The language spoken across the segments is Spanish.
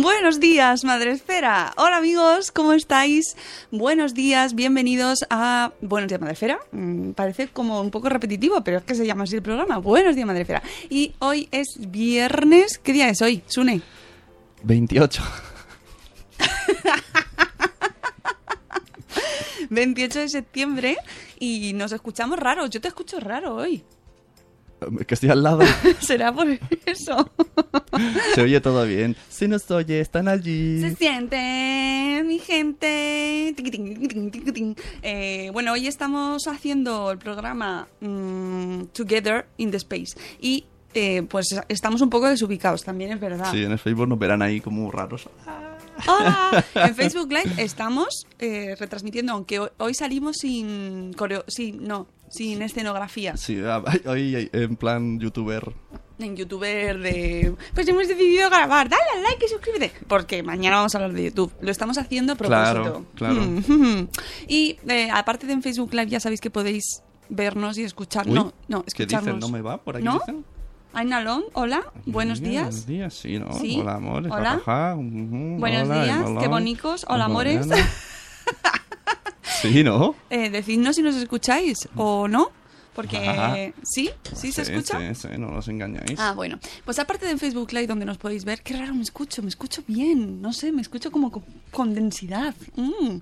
Buenos días, Madre Esfera. Hola amigos, ¿cómo estáis? Buenos días, bienvenidos a Buenos días, Madre Esfera. Mm, parece como un poco repetitivo, pero es que se llama así el programa. Buenos días, Madre Esfera. Y hoy es viernes. ¿Qué día es hoy, Sune? 28. 28 de septiembre y nos escuchamos raros. Yo te escucho raro hoy. Que estoy al lado. Será por eso. Se oye todo bien. Si nos oye, están allí. Se siente, mi gente. Eh, bueno, hoy estamos haciendo el programa mm, Together in the Space. Y eh, pues estamos un poco desubicados, también es verdad. Sí, en el Facebook nos verán ahí como raros. Hola. En Facebook Live estamos eh, retransmitiendo, aunque hoy, hoy salimos sin coreo, sin, no, sin escenografía. Sí, ah, hoy en plan youtuber. En youtuber de... Pues hemos decidido grabar, dale al like y suscríbete. Porque mañana vamos a hablar de YouTube. Lo estamos haciendo a propósito. Claro, claro. Mm. Y eh, aparte de en Facebook Live ya sabéis que podéis vernos y escuchar. Uy, no, no, ¿Qué escucharnos. dicen? ¿No me va? ¿Por aquí ¿No? dicen? Hola, buenos días. Buenos días, sí, ¿no? Sí. Hola, amores. Hola. Buenos hola, días, qué bonicos. Hola, amores. Sí, ¿no? Eh, decidnos si nos escucháis o no. Porque sí, sí se escucha. Sí, sí, no os engañáis. Ah, bueno. Pues aparte de Facebook Live, donde nos podéis ver, qué raro me escucho, me escucho bien. No sé, me escucho como con, con densidad. Mm.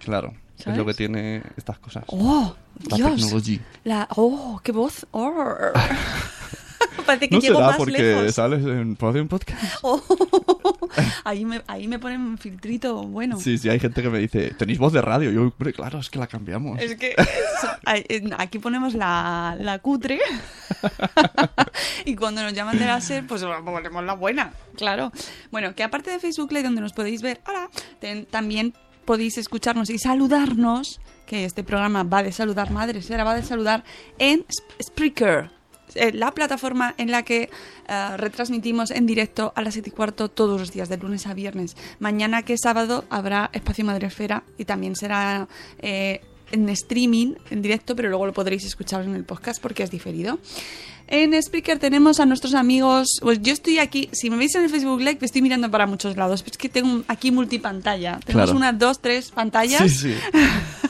Claro, es lo que tiene estas cosas. ¡Oh! La Dios. tecnología. La, ¡Oh! ¡Qué voz! Oh. Parece que No llego será más porque lejos. sales en Podium Podcast. Oh. Ahí, me, ahí me ponen un filtrito bueno. Sí, sí, hay gente que me dice, tenéis voz de radio. Yo, hombre, claro, es que la cambiamos. Es que eh, aquí ponemos la, la cutre y cuando nos llaman de la SER, pues ponemos la buena, claro. Bueno, que aparte de Facebook Live, donde nos podéis ver, hola, ten- también podéis escucharnos y saludarnos, que este programa va de saludar madres, ahora va de saludar en Sp- Spreaker. Eh, La plataforma en la que eh, retransmitimos en directo a las 7 y cuarto todos los días, de lunes a viernes. Mañana, que es sábado, habrá Espacio Madresfera y también será eh, en streaming, en directo, pero luego lo podréis escuchar en el podcast porque es diferido. En Spreaker tenemos a nuestros amigos. Pues yo estoy aquí, si me veis en el Facebook Live, estoy mirando para muchos lados. Es que tengo aquí multipantalla. Tenemos Claro. unas, dos, tres pantallas. Sí, sí.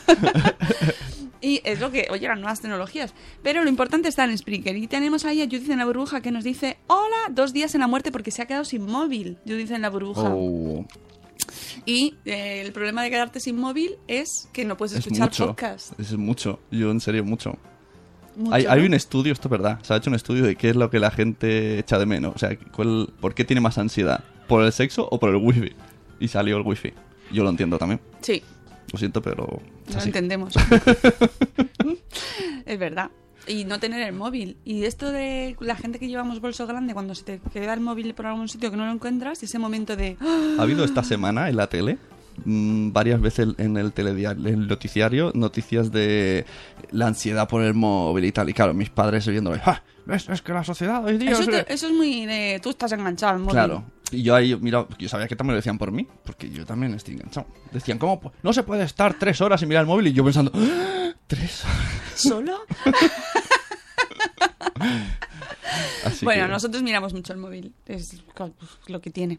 Y es lo que, oye, las nuevas tecnologías. Pero lo importante está en Spreaker. Y tenemos ahí a Judith en la burbuja que nos dice: Hola, dos días en la muerte porque se ha quedado sin móvil. Judith en la burbuja. Oh, Y eh, el problema de quedarte sin móvil es que no puedes es escuchar mucho. podcast. Es mucho. Yo, en serio, mucho. Mucho, hay, hay un estudio, esto es verdad. Se ha hecho un estudio de qué es lo que la gente echa de menos. O sea, cuál, ¿por qué tiene más ansiedad? ¿Por el sexo o por el wifi? Y salió el wifi. Yo lo entiendo también. Sí. Lo siento, pero No entendemos. es verdad. Y no tener el móvil. Y esto de la gente que llevamos bolso grande, cuando se te queda el móvil por algún sitio que no lo encuentras, ese momento de... Ha habido esta semana en la tele mm, varias veces en el telediario, en el noticiario, noticias de la ansiedad por el móvil y tal. Y claro, mis padres viéndolo, ¡ah! ¿Ves? Es que la sociedad hoy día... Eso, es- te- eso es muy de... Tú estás enganchado al móvil. Claro. Y yo ahí, mira, yo sabía que también lo decían por mí, porque yo también estoy enganchado. Decían, ¿cómo? No se puede estar tres horas sin mirar el móvil y yo pensando, ¡Ah! ¿tres horas? ¿Solo? Así bueno, que- nosotros miramos mucho el móvil. Es pues, lo que tiene.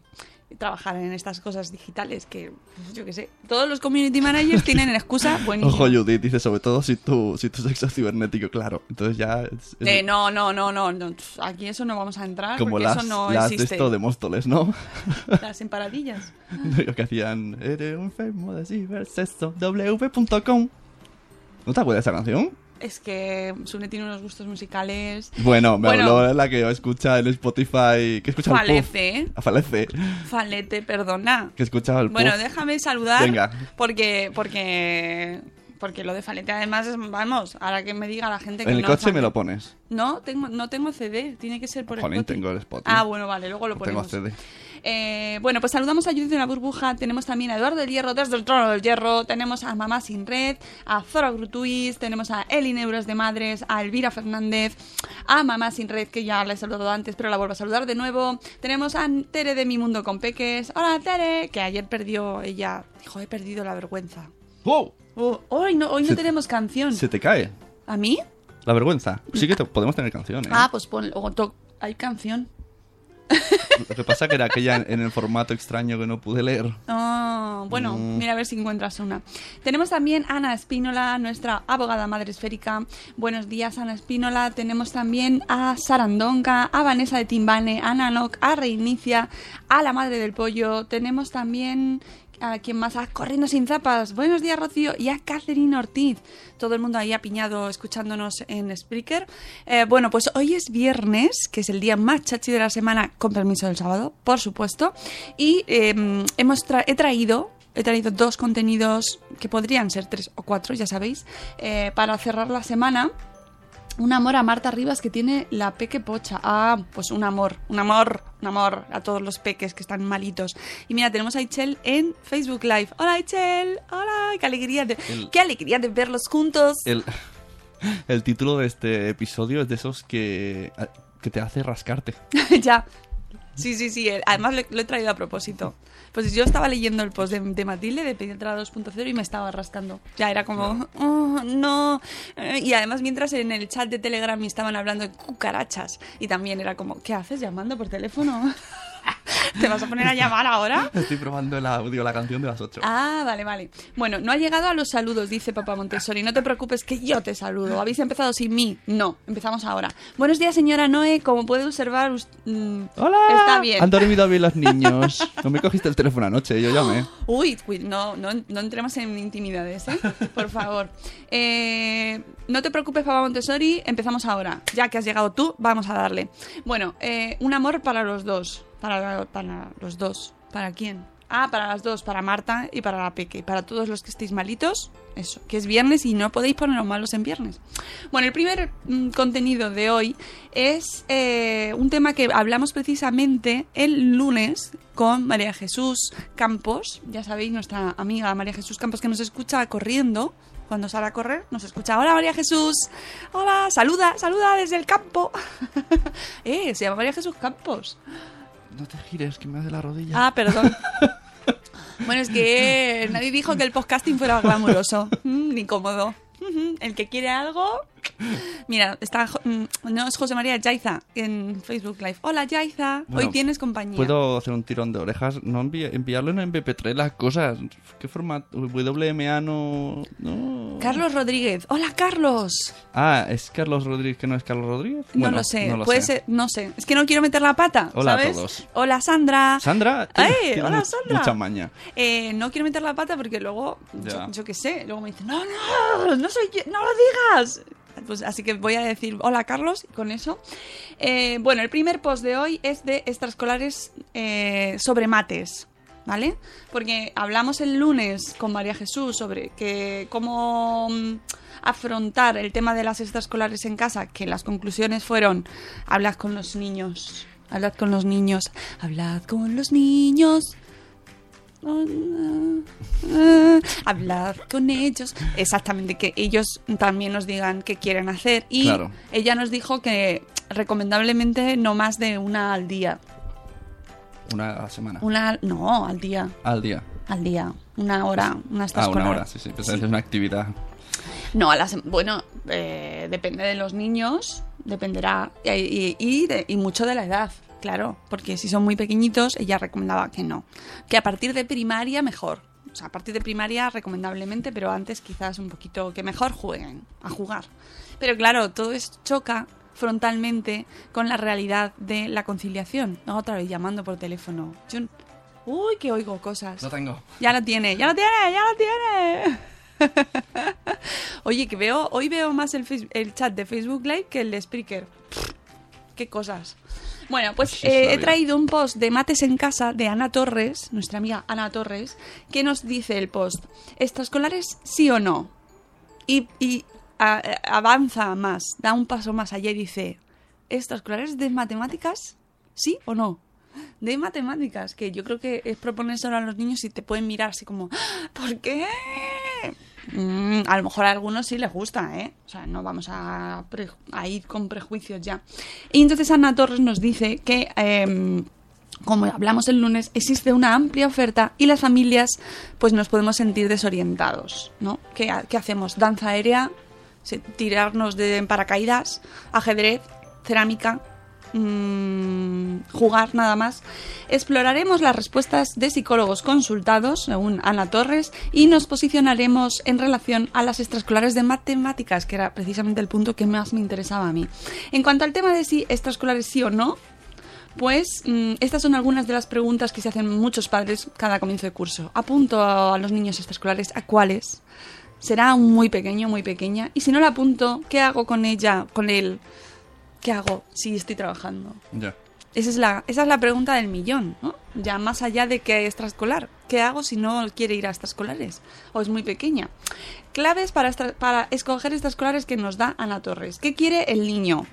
Trabajar en estas cosas digitales que, pues, yo qué sé, todos los community managers tienen excusa buenísima. Ojo, Judith, dice sobre todo si tu, si tu sexo es cibernético, claro. Entonces ya... es- es- Eh, no, no, no, no, no. Aquí eso no vamos a entrar como porque las, eso no las de existe. esto de Móstoles, ¿no? Las emparadillas. Lo que hacían, eres un enfermo de cibersexo, w.com. ¿No te acuerdas de esa canción? Es que Sune tiene unos gustos musicales. Bueno, me Bueno. habló la que escucha en Spotify, que escucha el Falece, pop. Ah, Falece, Falete, perdona. que escuchaba el Bueno, puff. déjame saludar. Venga. Porque, porque, porque lo de Falete además es, vamos, ahora que me diga la gente que En el no coche me lo pones. No, tengo, no tengo CD, tiene que ser por Jolín, Spotify. tengo el Spotify. Ah, bueno, vale, luego lo Tengo ponemos. CD. Eh, bueno, pues saludamos a Judith de la Burbuja, tenemos también a Eduardo del Hierro desde el Trono del Hierro, tenemos a Mamá Sin Red, a Zora Grutuis, tenemos a Eli Neuros de Madres, a Elvira Fernández, a Mamá Sin Red, que ya la he saludado antes, pero la vuelvo a saludar de nuevo. Tenemos a Tere de Mi Mundo con Peques. Hola, Tere, que ayer perdió ella, dijo, he perdido la vergüenza. ¡Wow! Oh, hoy no, hoy no Se- tenemos canción. Se te cae ¿A mí? la vergüenza. Sí que te- podemos tener canciones. Ah, pues pon, to- hay canción. Lo que pasa que era aquella en, el formato extraño que no pude leer. Ah, bueno, Mm. mira a ver si encuentras una. Tenemos también a Ana Espínola, nuestra abogada madre esférica. Buenos días, Ana Espínola. Tenemos también a Sarandonga, a Vanessa de Timbane, a Nanok, a Reinicia, a la madre del pollo. Tenemos también a quien más, a Corriendo sin zapas. Buenos días, Rocío. Y a Catherine Ortiz. Todo el mundo ahí apiñado escuchándonos en Spreaker. Eh, bueno, pues hoy es viernes, que es el día más chachi de la semana, con permiso del sábado, por supuesto. Y eh, hemos he traído. He traído dos contenidos que podrían ser tres o cuatro, ya sabéis, eh, para cerrar la semana. Un amor a Marta Rivas que tiene la peque pocha. Ah, pues un amor, un amor, un amor a todos los peques que están malitos. Y mira, tenemos a Ichel en Facebook Live. Hola Ichel, hola, qué alegría de, El- qué alegría de verlos juntos. El, el título de este episodio es de esos que, que te hace rascarte. ya. Sí, sí, sí. el- Además lo, lo he traído a propósito. Pues yo estaba leyendo el post de, de Matilde de Pediatra 2.0 y me estaba rascando. Ya era como, oh, no. Eh, Y además mientras en el chat de Telegram me estaban hablando de cucarachas. Y también era como, ¿qué haces llamando por teléfono? ¿Te vas a poner a llamar ahora? Estoy probando el audio, la canción de las 8. Ah, vale, vale. Bueno, no ha llegado a los saludos, dice Papá Montessori. No te preocupes que yo te saludo. ¿Habéis empezado sin mí? No, empezamos ahora. Buenos días, señora Noé. Como puede observar, us- mm, ¡Hola! está bien. Han dormido bien los niños. No me cogiste el teléfono anoche, yo llamé. Uy, cuid- no, no, no entremos en intimidades, ¿eh? Por favor. Eh, no te preocupes, Papá Montessori, empezamos ahora. Ya que has llegado tú, vamos a darle. Bueno, eh, un amor para los dos. Para, para los dos. ¿Para quién? Ah, para las dos, para Marta y para la Peque. Para todos los que estéis malitos, eso, que es viernes y no podéis poneros malos en viernes. Bueno, el primer mm, contenido de hoy es eh, un tema que hablamos precisamente el lunes con María Jesús Campos, ya sabéis, nuestra amiga María Jesús Campos que nos escucha corriendo. Cuando sale a correr, nos escucha. Hola María Jesús. Hola, saluda, saluda desde el campo. eh, se llama María Jesús Campos. No te gires, que me hace la rodilla. Ah, perdón. Bueno, es que nadie dijo que el podcasting fuera glamuroso, ni cómodo. El que quiere algo. Mira, está. Mm, No, es José María Yaiza en Facebook Live. Hola Yaiza, Bueno, hoy tienes compañía. ¿Puedo hacer un tirón de orejas? No envi- enviarlo en MP3 las cosas. ¿Qué formato? WMA no... no... Carlos Rodríguez. Hola Carlos. Ah, ¿es Carlos Rodríguez que no es Carlos Rodríguez? No lo sé, no lo puede sé. ser, no sé. Es que no quiero meter la pata. Hola a todos. Hola Sandra. Sandra, Hola Sandra. mucha maña. Eh, no quiero meter la pata porque luego, yo, yo qué sé, luego me dicen, no, no, no soy yo, no lo digas. Pues así que voy a decir, hola Carlos, con eso. Eh, bueno, el primer post de hoy es de extraescolares eh, sobre mates. ¿vale? Porque hablamos el lunes con María Jesús sobre que cómo mm, afrontar el tema de las extraescolares en casa, que las conclusiones fueron hablad con los niños, hablad con los niños, hablad con los niños. Hablad con ellos. Exactamente, que ellos también nos digan qué quieren hacer. Y Claro. ella nos dijo que recomendablemente no más de una al día. Una a la semana. Una, no, al día. Al día. Al día. Una hora, una Ah, extraescolar. una hora, sí, sí. Que es una actividad. No, a la sem- bueno, eh, depende de los niños, dependerá, y, y- y de- y mucho de la edad, claro, porque si son muy pequeñitos, ella recomendaba que no. Que a partir de primaria, mejor. O sea, a partir de primaria, recomendablemente, pero antes quizás un poquito que mejor jueguen, a jugar. Pero claro, todo esto choca frontalmente con la realidad de la conciliación. No, otra vez llamando por teléfono. Yo, uy, que oigo cosas. Lo tengo. Ya lo tiene, ya lo tiene, ya lo tiene. Oye, que veo, hoy veo más el, el chat de Facebook Live que el de Spreaker. Qué cosas. Bueno, pues eh, he traído un post de Mates en Casa de Ana Torres, nuestra amiga Ana Torres, que nos dice el post, ¿extraescolares sí o no? Y, y a- avanza más, da un paso más allá y dice, ¿extraescolares de matemáticas sí o no? De matemáticas, que yo creo que es proponérselo a los niños y te pueden mirar así como, "¡Ah! ¿por qué? Mm, a lo mejor a algunos sí les gusta, ¿eh? O sea, no vamos a, ir con prejuicios ya. Y entonces Ana Torres nos dice que, em, como hablamos el lunes, existe una amplia oferta y las familias pues nos podemos sentir desorientados, ¿no? ¿Qué, ha- qué hacemos? Danza aérea, tirarnos de paracaídas, ajedrez, cerámica, mm, jugar nada más. Exploraremos las respuestas de psicólogos consultados, según Ana Torres, y nos posicionaremos en relación a las extraescolares de matemáticas, que era precisamente el punto que más me interesaba a mí. En cuanto al tema de si extraescolares sí o no, pues mm, estas son algunas de las preguntas que se hacen muchos padres cada comienzo de curso. Apunto a los niños extraescolares a cuáles. Será muy pequeño, muy pequeña. Y si no la apunto, ¿qué hago con ella, con él? ¿Qué hago si estoy trabajando? Ya. Esa es la, esa es la pregunta del millón, ¿no? Ya más allá de que extraescolar. ¿Qué hago si no quiere ir a extraescolares? O es muy pequeña. Claves para, extra- para escoger extraescolares que nos da Ana Torres. ¿Qué quiere el niño?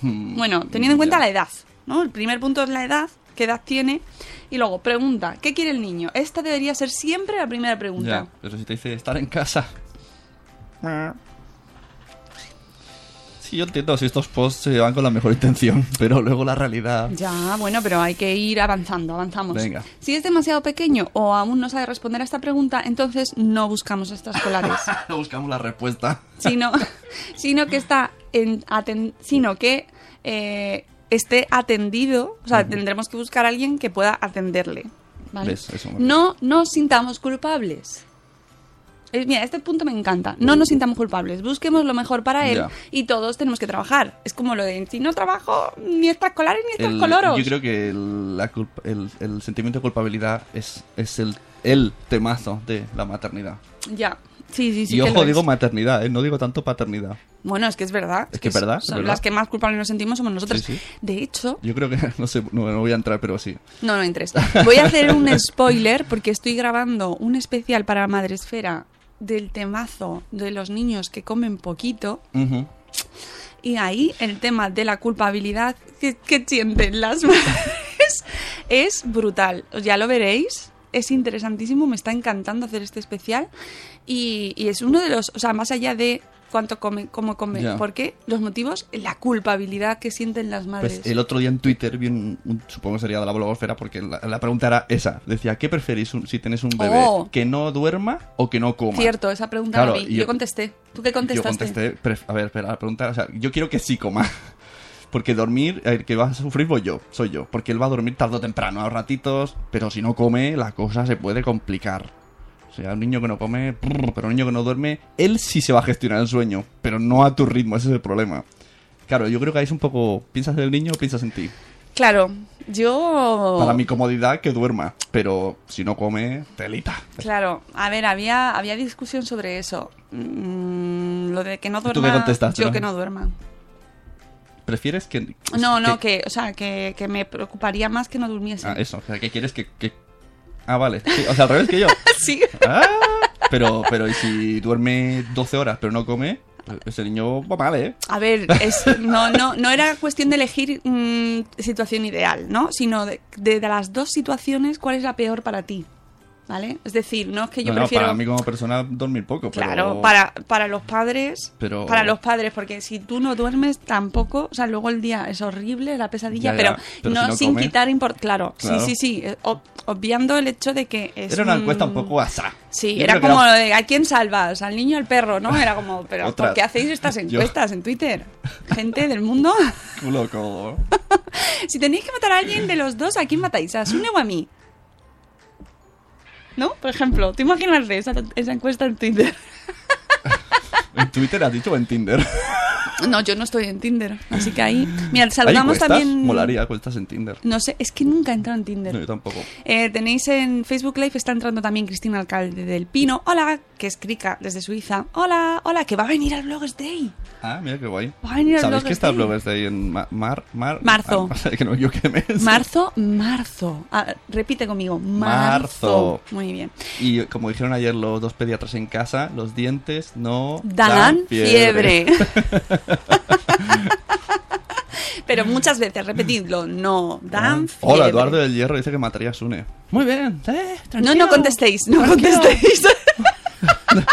Hmm, Bueno, teniendo en cuenta la edad, ¿no? El primer punto es la edad, qué edad tiene. Y luego, pregunta, ¿qué quiere el niño? Esta debería ser siempre la primera pregunta. Ya, pero si te dice estar en casa. Sí, yo entiendo si estos posts se van con la mejor intención, pero luego la realidad. Ya, bueno, pero hay que ir avanzando, avanzamos. Venga. Si es demasiado pequeño o aún no sabe responder a esta pregunta, entonces no buscamos extraescolares. No buscamos la respuesta. sino, sino que está en aten- sino que eh, esté atendido, o sea, tendremos que buscar a alguien que pueda atenderle. ¿vale? Eso no nos sintamos culpables. Eh, Mira, este punto me encanta. No nos sintamos culpables. Busquemos lo mejor para él Ya. y todos tenemos que trabajar. Es como lo de si no trabajo ni extraescolares ni El- extracoloros. yo creo que el, la culpa- el- el sentimiento de culpabilidad es, es el, el temazo de la maternidad. Ya. Sí, sí, sí. y ojo, digo maternidad, ¿eh? no digo tanto paternidad. Bueno, es que es verdad. Es que es verdad, es son verdad. Las que más culpables nos sentimos somos nosotros. Sí, sí. De hecho, Yo creo que, no sé, no, no voy a entrar, pero sí. No, no entres. Voy a hacer un spoiler porque estoy grabando un especial para Madresfera del temazo de los niños que comen poquito. Y ahí el tema de la culpabilidad que, que sienten las madres es brutal. Ya lo veréis. Es interesantísimo, me está encantando hacer este especial. Y, y es uno de los, o sea, más allá de cuánto come, cómo come, Ya. ¿por qué? Los motivos, la culpabilidad que sienten las madres. Pues el otro día en Twitter vi un, un- supongo que sería de la blogosfera, porque la, la pregunta era esa. Decía, ¿qué preferís un- si tenéis un bebé? Oh. ¿Que no duerma o que no coma? Cierto, esa pregunta Claro, la vi. Yo, yo- contesté. ¿Tú qué Yo contestaste? contesté, pref- a ver, espera, la pregunta, o sea, yo quiero que sí coma. Porque dormir, el que va a sufrir voy yo, soy yo. Porque él va a dormir tarde o temprano, a ratitos, pero si no come, la cosa se puede complicar. O sea, un niño que no come, pero un niño que no duerme, él sí se va a gestionar el sueño, pero no a tu ritmo, ese es el problema. Claro, yo creo que ahí es un poco, ¿piensas en el niño o piensas en ti? Claro, yo... Para mi comodidad, que duerma, pero si no come, telita. Claro, a ver, había, había discusión sobre eso. Mm, lo de que no ¿Tú qué duerma... yo no? que no duerma. ¿Prefieres que...? No, no, que, o sea, que, que me preocuparía más que no durmiese. Ah, eso, o sea, que quieres que, que Ah, vale. Sí, o sea, al revés que yo. sí. Ah, pero, pero ¿y si duerme 12 horas pero no come? Ese niño va mal, ¿eh? A ver, es, no, no, no era cuestión de elegir mm, situación ideal, ¿no? Sino de, de, de las dos situaciones, ¿cuál es la peor para ti? ¿Vale? Es decir, no es que yo No, no, prefiero... para mí como persona dormir poco, pero... Claro, para, para los padres, Pero- para los padres, porque si tú no duermes tampoco, o sea, luego el día es horrible, la pesadilla, Ya, ya, pero, pero no, si no sin quitar import, claro, Claro. sí, sí, sí, eh, ob- obviando el hecho de que es Era una un- encuesta un poco asá. Sí, Yo era como de ¿a quién salvas? ¿Al niño o al perro? ¿No? Era como, pero. ¿por qué hacéis estas Yo- encuestas en Twitter? Gente del mundo. Culo codo. si tenéis que matar a alguien de los dos, ¿a quién matáis? ¿A Sune o a mí? ¿No? Por ejemplo, ¿te imaginas esa, esa encuesta en Twitter? ¿En Twitter has dicho o en Tinder? No, yo no estoy en Tinder, así que ahí... Mira, ¿Hay saludamos encuestas? también... Molaría encuestas en Tinder. No sé, es que nunca he entrado en Tinder. No, yo tampoco. Eh, tenéis en Facebook Live, está entrando también Cristina Alcalde del Pino. Hola, que es Krika desde Suiza. Hola, hola, que va a venir al Bloggers Day. Ah, mira qué guay. Va a venir al ¿Sabéis que está el Day. Bloggers Day en ma- mar, mar, Marzo. Ah, que no equivoque de mes. Marzo, marzo. Ah, repite conmigo, marzo. Marzo. Muy bien. Y como dijeron ayer los dos pediatras en casa, los dientes no Dan fiebre. Pero muchas veces, repetidlo, no dan fiebre. Ah. Hola, Eduardo del Hierro dice que mataría a Sune. Muy bien, eh, No, tranquilo. no contestéis, no Tranquilo. contestéis.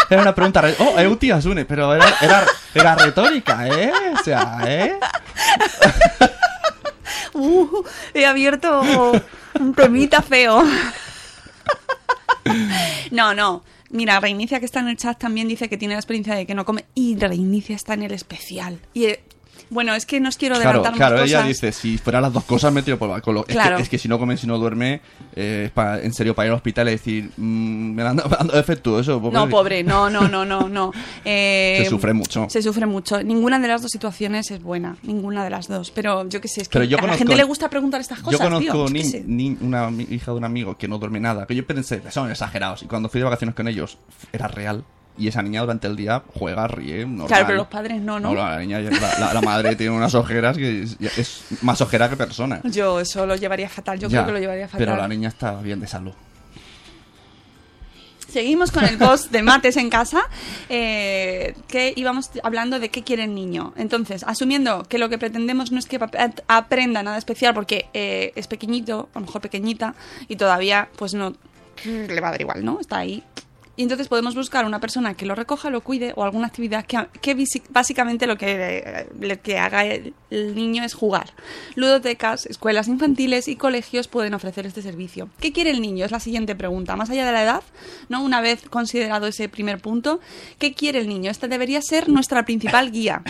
Era una pregunta. re- Oh, Euti Asune, pero era, era, era retórica, ¿eh? O sea, ¿eh? Uh, he abierto un temita feo. No, no. Mira, Reinicia que está en el chat también dice que tiene la experiencia de que no come y Reinicia está en el especial. Y eh, bueno, es que no os quiero Claro, adelantar claro, ella cosas. dice, si fuera las dos cosas me tiro por el balcón. Es, Claro. que, es que si no come, si no duerme, eh, es pa- en serio para ir al hospital y decir, mmm, me ando, ando defectuoso. No, pobre, no, no, no, no, no. Eh, Se sufre mucho. Se sufre mucho. Ninguna de las dos situaciones es buena, ninguna de las dos. Pero yo qué sé, es que yo a la conozco- gente le gusta preguntar estas Yo cosas, conozco tío. Yo ni- ni- una hija de un amigo que no duerme nada, que yo pensé, son exagerados. Y cuando fui de vacaciones con ellos, era real. Y esa niña durante el día juega, ríe, normal. Claro, pero los padres no, ¿no? la niña, ya- la, la- la madre tiene unas ojeras que es, más ojera que persona. Yo eso lo llevaría fatal, yo Ya, creo que lo llevaría fatal. Pero la niña está bien de salud. Seguimos con el post de mates en casa, eh, que íbamos hablando de qué quiere el niño. Entonces, asumiendo que lo que pretendemos no es que ap- aprenda nada especial porque eh, es pequeñito, a lo mejor pequeñita, y todavía pues no le va a dar igual, ¿no? Está ahí. Y entonces podemos buscar una persona que lo recoja, lo cuide o alguna actividad que, básicamente lo que, eh, lo que haga el, el niño es jugar. Ludotecas, escuelas infantiles y colegios pueden ofrecer este servicio. ¿Qué quiere el niño? Es la siguiente pregunta. Más allá de la edad, ¿no? Una vez considerado ese primer punto, ¿qué quiere el niño? Esta debería ser nuestra principal guía.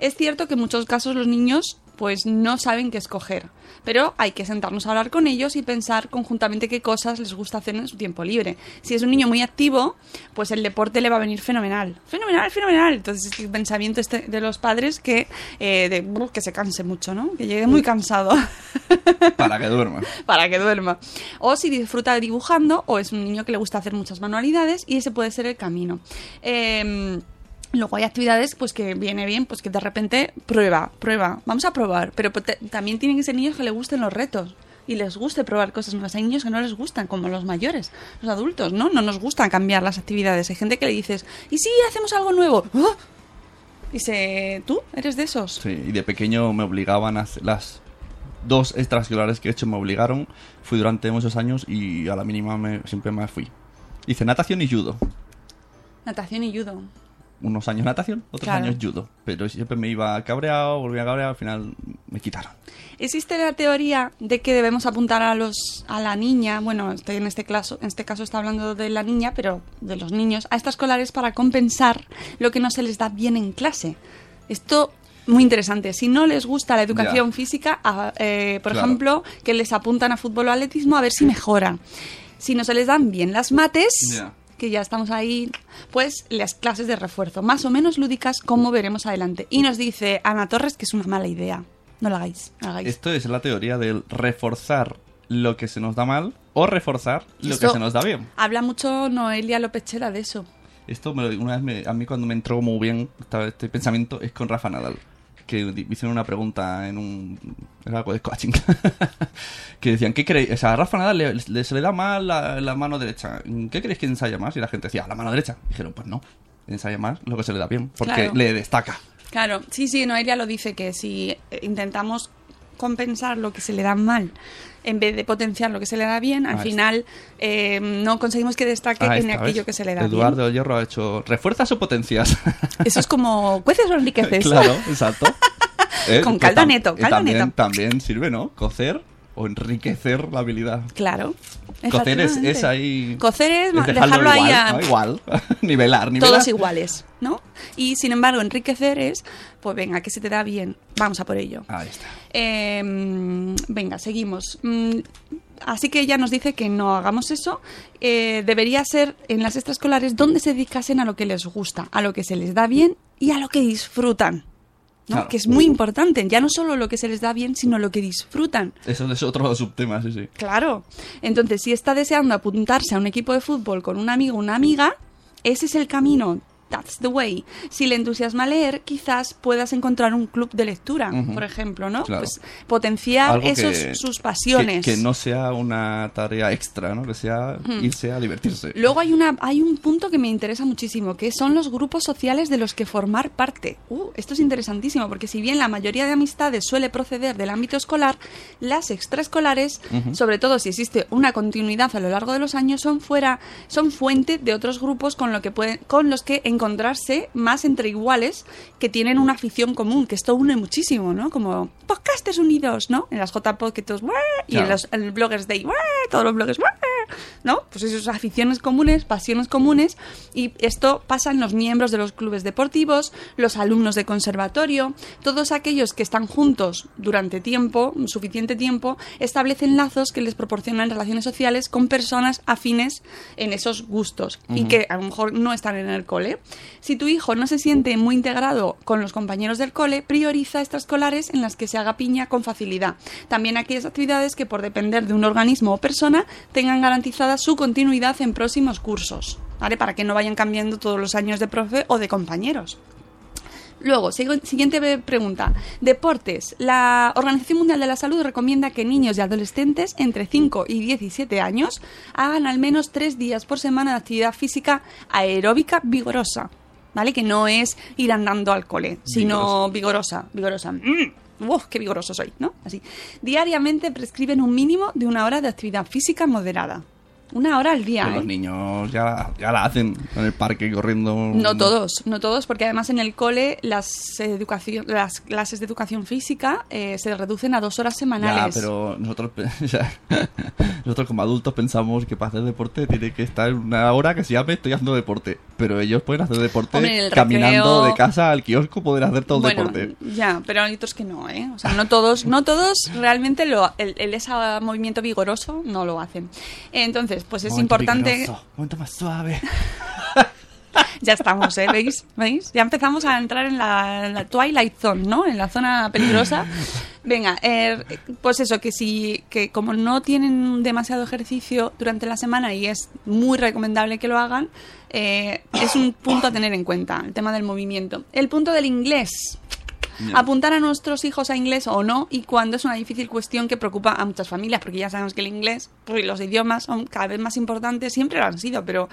Es cierto que en muchos casos los niños pues no saben qué escoger. Pero hay que sentarnos a hablar con ellos y pensar conjuntamente qué cosas les gusta hacer en su tiempo libre. Si es un niño muy activo, pues el deporte le va a venir fenomenal. Fenomenal, fenomenal. Entonces es el pensamiento este de los padres que, eh, de, "Brr, que se canse mucho, ¿no? Que llegue muy cansado Para que duerma. para que duerma. O si disfruta dibujando o es un niño que le gusta hacer muchas manualidades y ese puede ser el camino. Eh, Luego hay actividades pues que viene bien, pues que de repente prueba, prueba, vamos a probar, pero te- también tienen que ser niños que les gusten los retos y les guste probar cosas nuevas. Hay niños que no les gustan, como los mayores, los adultos, ¿no? No nos gustan cambiar las actividades. Hay gente que le dices, ¿y si hacemos algo nuevo? ¡Ah! Dice, ¿tú eres de esos? Sí, y de pequeño me obligaban a hacer las dos extraescolares que he hecho me obligaron. Fui durante muchos años y a la mínima me, siempre me fui. Hice natación y judo. Natación y judo. Unos años natación, otros Claro. años judo. Pero siempre me iba cabreado, volvía cabreado, al final me quitaron. Existe la teoría de que debemos apuntar a los a la niña, bueno, este- en este caso, en este caso está hablando de la niña, pero de los niños, a estas escolares para compensar lo que no se les da bien en clase. Esto muy interesante. Si no les gusta la educación física, a- eh, por Claro. ejemplo, que les apuntan a fútbol o atletismo a ver si mejoran. Si no se les dan bien las mates. Que ya estamos ahí, pues las clases de refuerzo, más o menos lúdicas, como veremos adelante. Y nos dice Ana Torres que es una mala idea. No lo hagáis, no lo hagáis. Esto es la teoría del reforzar lo que se nos da mal o reforzar lo Esto- que se nos da bien. Habla mucho Noelia López Chela de eso. Esto me lo- una vez me- a mí cuando me entró muy bien este pensamiento es con Rafa Nadal. Que hicieron una pregunta en un... Era algo de coaching. que decían, ¿qué creéis? O sea, a Rafa Nadal le, le- se le da mal la, la mano derecha. ¿Qué creéis que ensaya más? Y la gente decía, la mano derecha. Dijeron, pues no, ensaya más lo que se le da bien, porque Claro. le destaca. Claro, sí, sí, Noelia lo dice que si intentamos compensar lo que se le da mal en vez de potenciar lo que se le da bien, al Ahí final eh, no conseguimos que destaque Ahí en aquello ¿ves? que se le da Eduardo Hierro ha hecho, refuerzas o potencias. bien. Eso es como cueces o enriqueces. claro, exacto. Eh, Con caldo neto, eh, caldo también, neto. también sirve, ¿no? Cocer o enriquecer la habilidad. Claro. Cocer es, ahí. Cocer es, dejarlo dejarlo ahí igual, a- ¿no? igual. nivelar, nivelar. Todos iguales, ¿no? Y sin embargo, enriquecer es, pues venga, que se te da bien, vamos a por ello. Ahí está. Eh, mm, venga, seguimos. Mm, Así que ella nos dice que no hagamos eso. Eh, debería ser en las extraescolares donde se dedicasen a lo que les gusta, a lo que se les da bien y a lo que disfrutan. ¿No? Claro. Que es muy importante. Ya no solo lo que se les da bien, sino lo que disfrutan. Eso es otro subtema, sí, sí. Claro. Entonces, si está deseando apuntarse a un equipo de fútbol con un amigo o una amiga, ese es el camino. That's the way. Si le entusiasma leer, quizás puedas encontrar un club de lectura, por ejemplo, ¿no? Claro. Pues potenciar Algo esos que- sus pasiones. Que, que no sea una tarea extra, ¿no? Que sea irse a divertirse. Luego hay una hay un punto que me interesa muchísimo, que son los grupos sociales de los que formar parte. Uh, esto es interesantísimo, porque si bien la mayoría de amistades suele proceder del ámbito escolar, las extraescolares, sobre todo si existe una continuidad a lo largo de los años, son fuera, son fuente de otros grupos con lo que pueden, con los que encontrarse más entre iguales que tienen una afición común, que esto une muchísimo, ¿no? Como podcasters unidos, ¿no? En las JPod que y en los en Bloggers "Buah", todos los bloggers, ¿no? Pues esas aficiones comunes, pasiones comunes, y esto pasa en los miembros de los clubes deportivos, los alumnos de conservatorio, todos aquellos que están juntos durante tiempo, suficiente tiempo, establecen lazos que les proporcionan relaciones sociales con personas afines en esos gustos y que a lo mejor no están en el cole. Si tu hijo no se siente muy integrado con los compañeros del cole, prioriza extraescolares en las que se haga piña con facilidad. También aquellas actividades que por depender de un organismo o persona tengan garantizada su continuidad en próximos cursos, ¿vale? Para que no vayan cambiando todos los años de profe o de compañeros. Luego, siguiente pregunta. Deportes. La Organización Mundial de la Salud recomienda que niños y adolescentes entre 5 y 17 años hagan al menos 3 días por semana de actividad física aeróbica vigorosa. ¿Vale? Que no es ir andando al cole, sino vigorosa, vigorosa. Mm, ¡Uf, qué vigoroso soy! ¿No? Así. Diariamente prescriben un mínimo de una hora de actividad física moderada. Una hora al día. Que ¿eh? los niños ya, ya la hacen en el parque corriendo. No todos, no todos, porque además en el cole las, educación, las clases de educación física eh, se reducen a dos horas Ya, semanales. pero nosotros, nosotros como adultos pensamos que para hacer deporte tiene que estar una hora que se llame estoy haciendo deporte. Pero ellos pueden hacer deporte Hombre, caminando recreo- de casa al kiosco, poder hacer todo el bueno, deporte. ya, pero hay otros que no, ¿eh? O sea, no todos, no todos realmente lo, el, el ese movimiento vigoroso no lo hacen. Entonces, pues es Momento importante. vigoroso, momento más suave. Ya estamos, ¿eh? ¿Veis? ¿Veis? Ya empezamos a entrar en la, en la Twilight Zone, ¿no? En la zona peligrosa. Venga, eh, pues eso, que si, que como no tienen demasiado ejercicio durante la semana y es muy recomendable que lo hagan, eh, es un punto a tener en cuenta, el tema del movimiento. El punto del inglés. Apuntar a nuestros hijos a inglés o no, y cuando es una difícil cuestión que preocupa a muchas familias, porque ya sabemos que el inglés pues, los idiomas son cada vez más importantes, siempre lo han sido, pero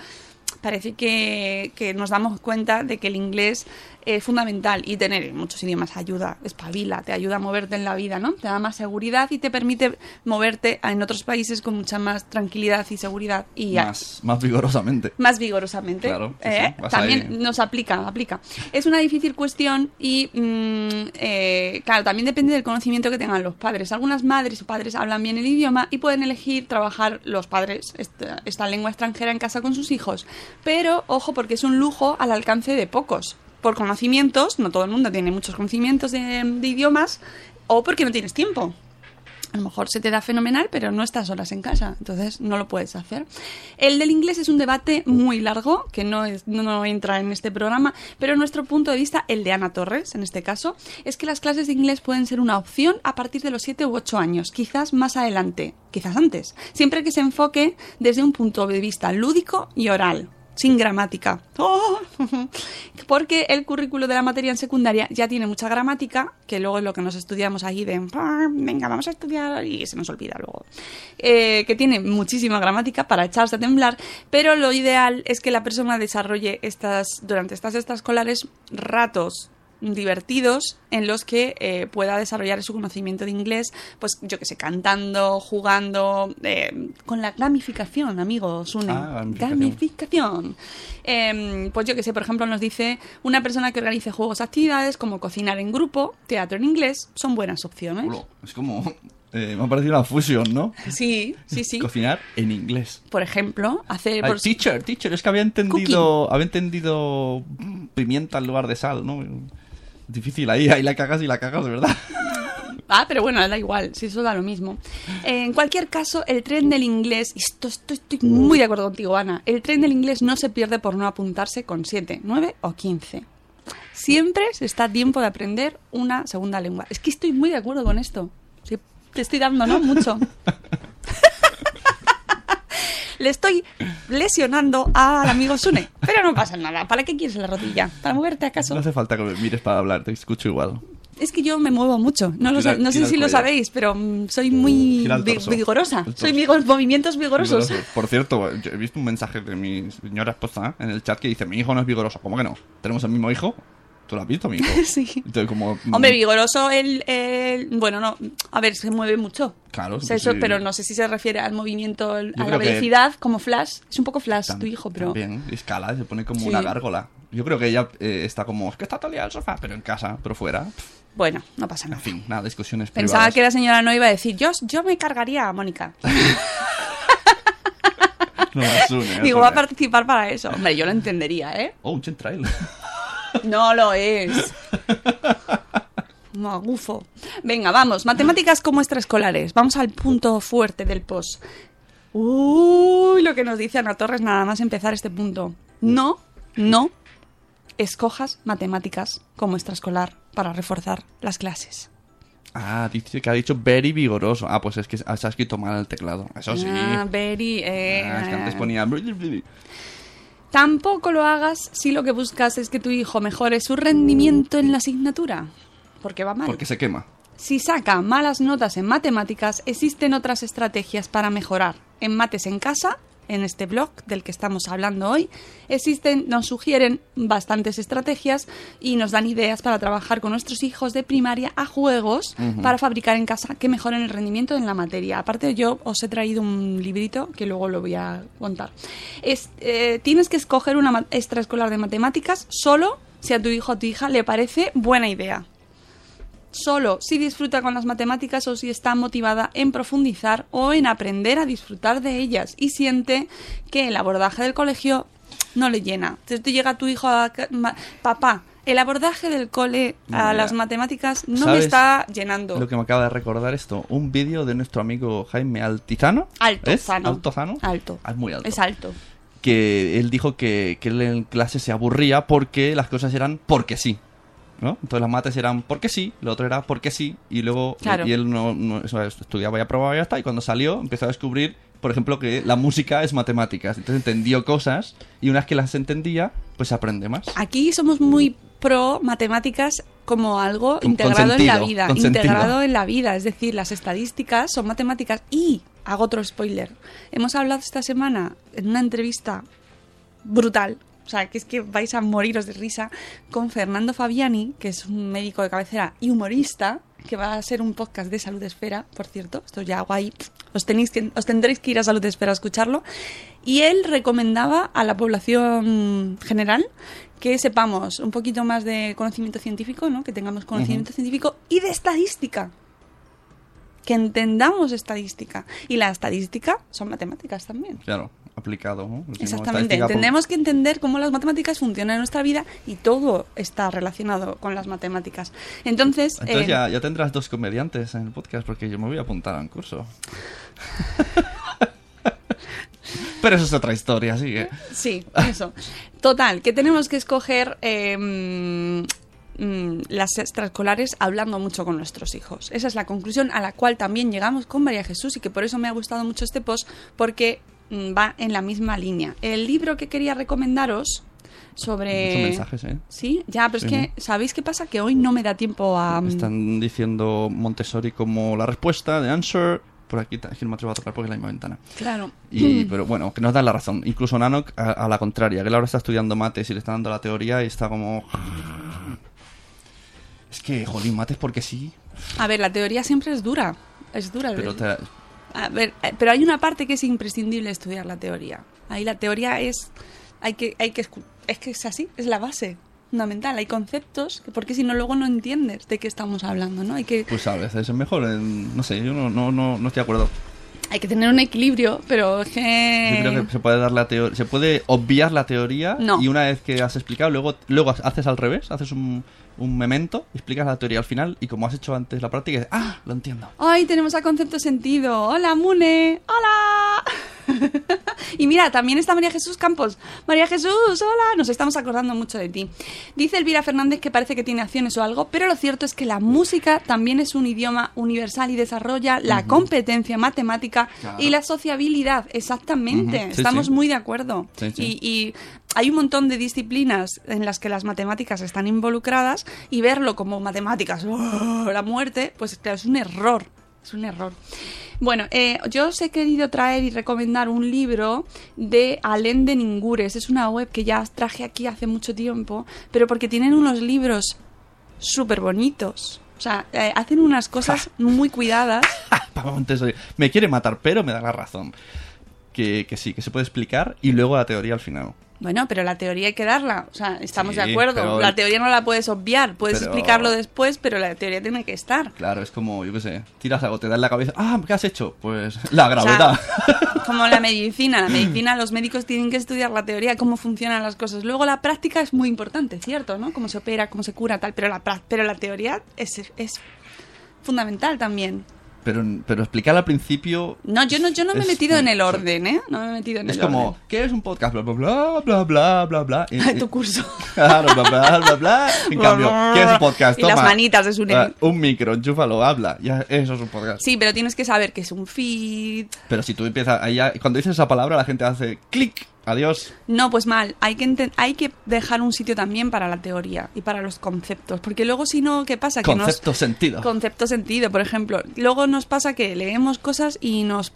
parece que nos damos cuenta de que el inglés es fundamental y tener muchos idiomas ayuda, espabila, te ayuda a moverte en la vida, ¿no? Te da más seguridad y te permite moverte en otros países con mucha más tranquilidad y seguridad y Más, más vigorosamente. más vigorosamente. Claro, sí, ¿eh? sí, También ahí. nos aplica, aplica. Es una difícil cuestión y, mm, eh, claro, también depende del conocimiento que tengan los padres. Algunas madres o padres hablan bien el idioma y pueden elegir trabajar los padres esta, esta lengua extranjera en casa con sus hijos. Pero, ojo, porque es un lujo al alcance de pocos. Por conocimientos, no todo el mundo tiene muchos conocimientos de, idiomas, o porque no tienes tiempo. A lo mejor se te da fenomenal, pero no estás horas en casa, entonces no lo puedes hacer. El del inglés es un debate muy largo, que no, es- no entra en este programa, pero nuestro punto de vista, el de Ana Torres en este caso, es que las clases de inglés pueden ser una opción a partir de los 7 u 8 años, quizás más adelante, quizás antes, siempre que se enfoque desde un punto de vista lúdico y oral. Sin gramática. ¡Oh! Porque el currículo de la materia en secundaria ya tiene mucha gramática, que luego es lo que nos estudiamos ahí de, "Ah, venga, vamos a estudiar y se nos olvida luego. Eh, que tiene muchísima gramática para echarse a temblar, pero lo ideal es que la persona desarrolle estas, durante estas extraescolares ratos divertidos en los que eh, pueda desarrollar su conocimiento de inglés, pues yo que sé, cantando, jugando, eh, con la gamificación, amigos, Sune. Ah, gamificación. Gamificación. Em, pues yo que sé, por ejemplo, nos dice una persona que organice juegos, actividades como cocinar en grupo, teatro en inglés, son buenas opciones. Es como... eh, me ha parecido una fusión, ¿no? Sí, sí, sí. Cocinar en inglés. Por ejemplo, hacer... Ay, por- teacher, teacher, es que había entendido, había entendido pimienta en lugar de sal, ¿no? Difícil, ahí, ahí la cagas y la cagas, de verdad. Ah, pero bueno, da igual, si eso da lo mismo. En cualquier caso, el tren del inglés, esto, esto estoy muy de acuerdo contigo, Ana, el tren del inglés no se pierde por no apuntarse con 7, 9 o 15. Siempre se está a tiempo de aprender una segunda lengua. Es que estoy muy de acuerdo con esto. Sí, te estoy dando, ¿no? Mucho. Le estoy lesionando al amigo Sune. Pero no pasa nada. ¿Para qué quieres la rodilla? ¿Para moverte acaso? No hace falta que me mires para hablar, te escucho igual. Es que yo me muevo mucho. No, lo Gira- no sé si lo sabéis, pero mm, soy muy vi- vigorosa. Soy movimientos vigorosos. Vigoroso. Por cierto, yo he visto un mensaje de mi señora esposa en el chat que dice, mi hijo no es vigoroso. ¿Cómo que no? ¿Tenemos el mismo hijo? ¿Tú lo has visto, mi hijo? Sí. Entonces, como... mm, Hombre, vigoroso el, el- Bueno, no. A ver, se mueve mucho. Claro, O sea, pues eso, sí. pero no sé si se refiere al movimiento, a la que- velocidad, como Flash. Es un poco Flash tam- tu hijo, pero. También, escala, se pone como Sí. una gárgola. Yo creo que ella eh, está como, es que está todo el en sofá, pero en casa, pero fuera. Bueno, no pasa En nada. fin, nada, discusiones Pensaba privadas. que la señora no iba a decir, yo, yo me cargaría a Mónica. No, Asune, Digo, va a participar para eso. Hombre, yo lo entendería, ¿eh? Oh, un chentrail. No lo es. Magufo. Venga, vamos. Matemáticas como extraescolares. Vamos al punto fuerte del post. Uy, lo que nos dice Ana Torres nada más empezar este punto. No, no escojas matemáticas como extraescolar para reforzar las clases. Ah, dice que ha dicho very vigoroso. Ah, pues es que se ha escrito mal el teclado. Eso sí. Ah, very, eh, Ah, es que antes ponía... Tampoco lo hagas si lo que buscas es que tu hijo mejore su rendimiento en la asignatura. Porque va mal. Porque se quema. Si saca malas notas en matemáticas, existen otras estrategias para mejorar. En Mates en Casa, en este blog del que estamos hablando hoy, existen, nos sugieren bastantes estrategias y nos dan ideas para trabajar con nuestros hijos de primaria a juegos para fabricar en casa que mejoren el rendimiento en la materia. Aparte, yo os he traído un librito que luego lo voy a contar. Es, eh, tienes que escoger una extraescolar de matemáticas solo si a tu hijo o tu hija le parece buena idea solo si disfruta con las matemáticas o si está motivada en profundizar o en aprender a disfrutar de ellas y siente que el abordaje del colegio no le llena. Entonces te llega tu hijo a... Papá, el abordaje del cole a las matemáticas no me ¿sabes está llenando. Lo que me acaba de recordar esto, un vídeo de nuestro amigo Jaime Altizano. Altozano. Altozano. Alto. Es muy alto. Es alto. que él dijo que, que él en clase se aburría porque las cosas eran porque sí. ¿No? Entonces las mates eran porque sí, lo otro era porque sí, y luego Claro. y él no, no- eso, estudiaba y aprobaba y ya está, y cuando salió empezó a descubrir, por ejemplo, que la música es matemáticas. Entonces entendió cosas y una vez que las entendía, pues aprende más. Aquí somos muy pro matemáticas como algo Con- integrado con en la vida, integrado en la vida, es decir, las estadísticas son matemáticas y hago otro spoiler. Hemos hablado esta semana en una entrevista brutal, o sea, que es que vais a moriros de risa con Fernando Fabiani, que es un médico de cabecera y humorista, que va a ser un podcast de Salud Esfera, por cierto, esto ya hago ahí, os, tenéis que, os tendréis que ir a Salud Esfera a escucharlo, y él recomendaba a la población general que sepamos un poquito más de conocimiento científico, ¿no? que tengamos conocimiento científico y de estadística. Que entendamos estadística. Y la estadística son matemáticas también. Claro, aplicado. ¿no? Decimos Exactamente. Tenemos que entender cómo las matemáticas funcionan en nuestra vida y todo está relacionado con las matemáticas. Entonces, Entonces eh, ya, ya tendrás dos comediantes en el podcast porque yo me voy a apuntar a un curso. Pero eso es otra historia, sigue. Sí, eso. Total, que tenemos que escoger eh, mm, las extraescolares hablando mucho con nuestros hijos. Esa es la conclusión a la cual también llegamos con María Jesús y que por eso me ha gustado mucho este post, porque va en la misma línea. El libro que quería recomendaros sobre... Muchos mensajes, ¿eh? Sí, ya, pero Sí, es que, ¿sabéis qué pasa? Que hoy no me da tiempo a... mm, Están diciendo Montessori como la respuesta de answer. Por aquí es que no me atrevo a tocar porque es la misma ventana. Claro. Y, pero bueno, que nos dan la razón. Incluso Nanok a, a la contraria, que él ahora está estudiando mates y le está dando la teoría y está como... Es que, jolín, mates porque sí, A ver, la teoría siempre es dura. Es dura. pero te- A ver, eh, pero hay una parte que es imprescindible estudiar la teoría. Ahí la teoría es hay que hay que es que es así, es la base fundamental. Hay conceptos que porque si no luego no entiendes de qué estamos hablando, ¿no? Hay que pues a veces es mejor. en- no sé, yo no, no, no, no estoy de acuerdo. hay que tener un equilibrio, pero es que Yo creo que se puede dar la teoría, se puede obviar la teoría No. y una vez que has explicado, luego, luego haces al revés, haces un, un memento, explicas la teoría al final y como has hecho antes la práctica, dices, ah, lo entiendo. Ay, tenemos a concepto sentido. Hola, Mune. Hola. y mira, también está María Jesús Campos. María Jesús, hola. Nos estamos acordando mucho de ti. Dice Elvira Fernández que parece que tiene acciones o algo, pero lo cierto es que la música también es un idioma universal y desarrolla la competencia matemática Claro. y la sociabilidad. Exactamente. Sí, estamos sí. muy de acuerdo. Sí, sí. Y, y hay un montón de disciplinas en las que las matemáticas están involucradas y verlo como matemáticas, ¡oh! la muerte, pues claro, es un error. Es un error. Bueno, eh, yo os he querido traer y recomendar un libro de Alén de Ningures. Es una web que ya traje aquí hace mucho tiempo, pero porque tienen unos libros súper bonitos. O sea, eh, hacen unas cosas muy cuidadas. Me quiere matar, pero me da la razón. Que, que sí, que se puede explicar y luego la teoría al final. Bueno, pero la teoría hay que darla. O sea, estamos Sí, de acuerdo. pero- La teoría no la puedes obviar. Puedes Pero- explicarlo después, pero la teoría tiene que estar. Claro, es como, yo qué sé, tiras algo, te da en la cabeza, ah, ¿qué has hecho? Pues la gravedad. Como la medicina. La medicina, los médicos tienen que estudiar la teoría, cómo funcionan las cosas. Luego la práctica es muy importante, ¿cierto? ¿no? Cómo se opera, cómo se cura, tal. Pero la, pero la teoría es, es fundamental también. Pero, pero explicar al principio... No, yo no, yo no me he es- metido en el orden, ¿eh? No me he metido en Es el como, orden. ¿qué es un podcast? Bla, bla, bla, bla, bla, bla, bla. Y- tu curso. Claro, bla, bla, bla, bla. En cambio, ¿qué es un podcast? Y las manitas de su Ah, Un micro, enchúfalo, habla. Ya, eso es un podcast. Sí, pero tienes que saber que es un feed. Pero si tú empiezas, ahí cuando dices esa palabra, la gente hace clic, adiós. No, pues mal. Hay que, hay que dejar un sitio también para la teoría y para los conceptos. Porque luego, si no, ¿qué pasa? Que Concepto, sentido. Concepto sentido, por ejemplo. Luego nos pasa que leemos cosas y nos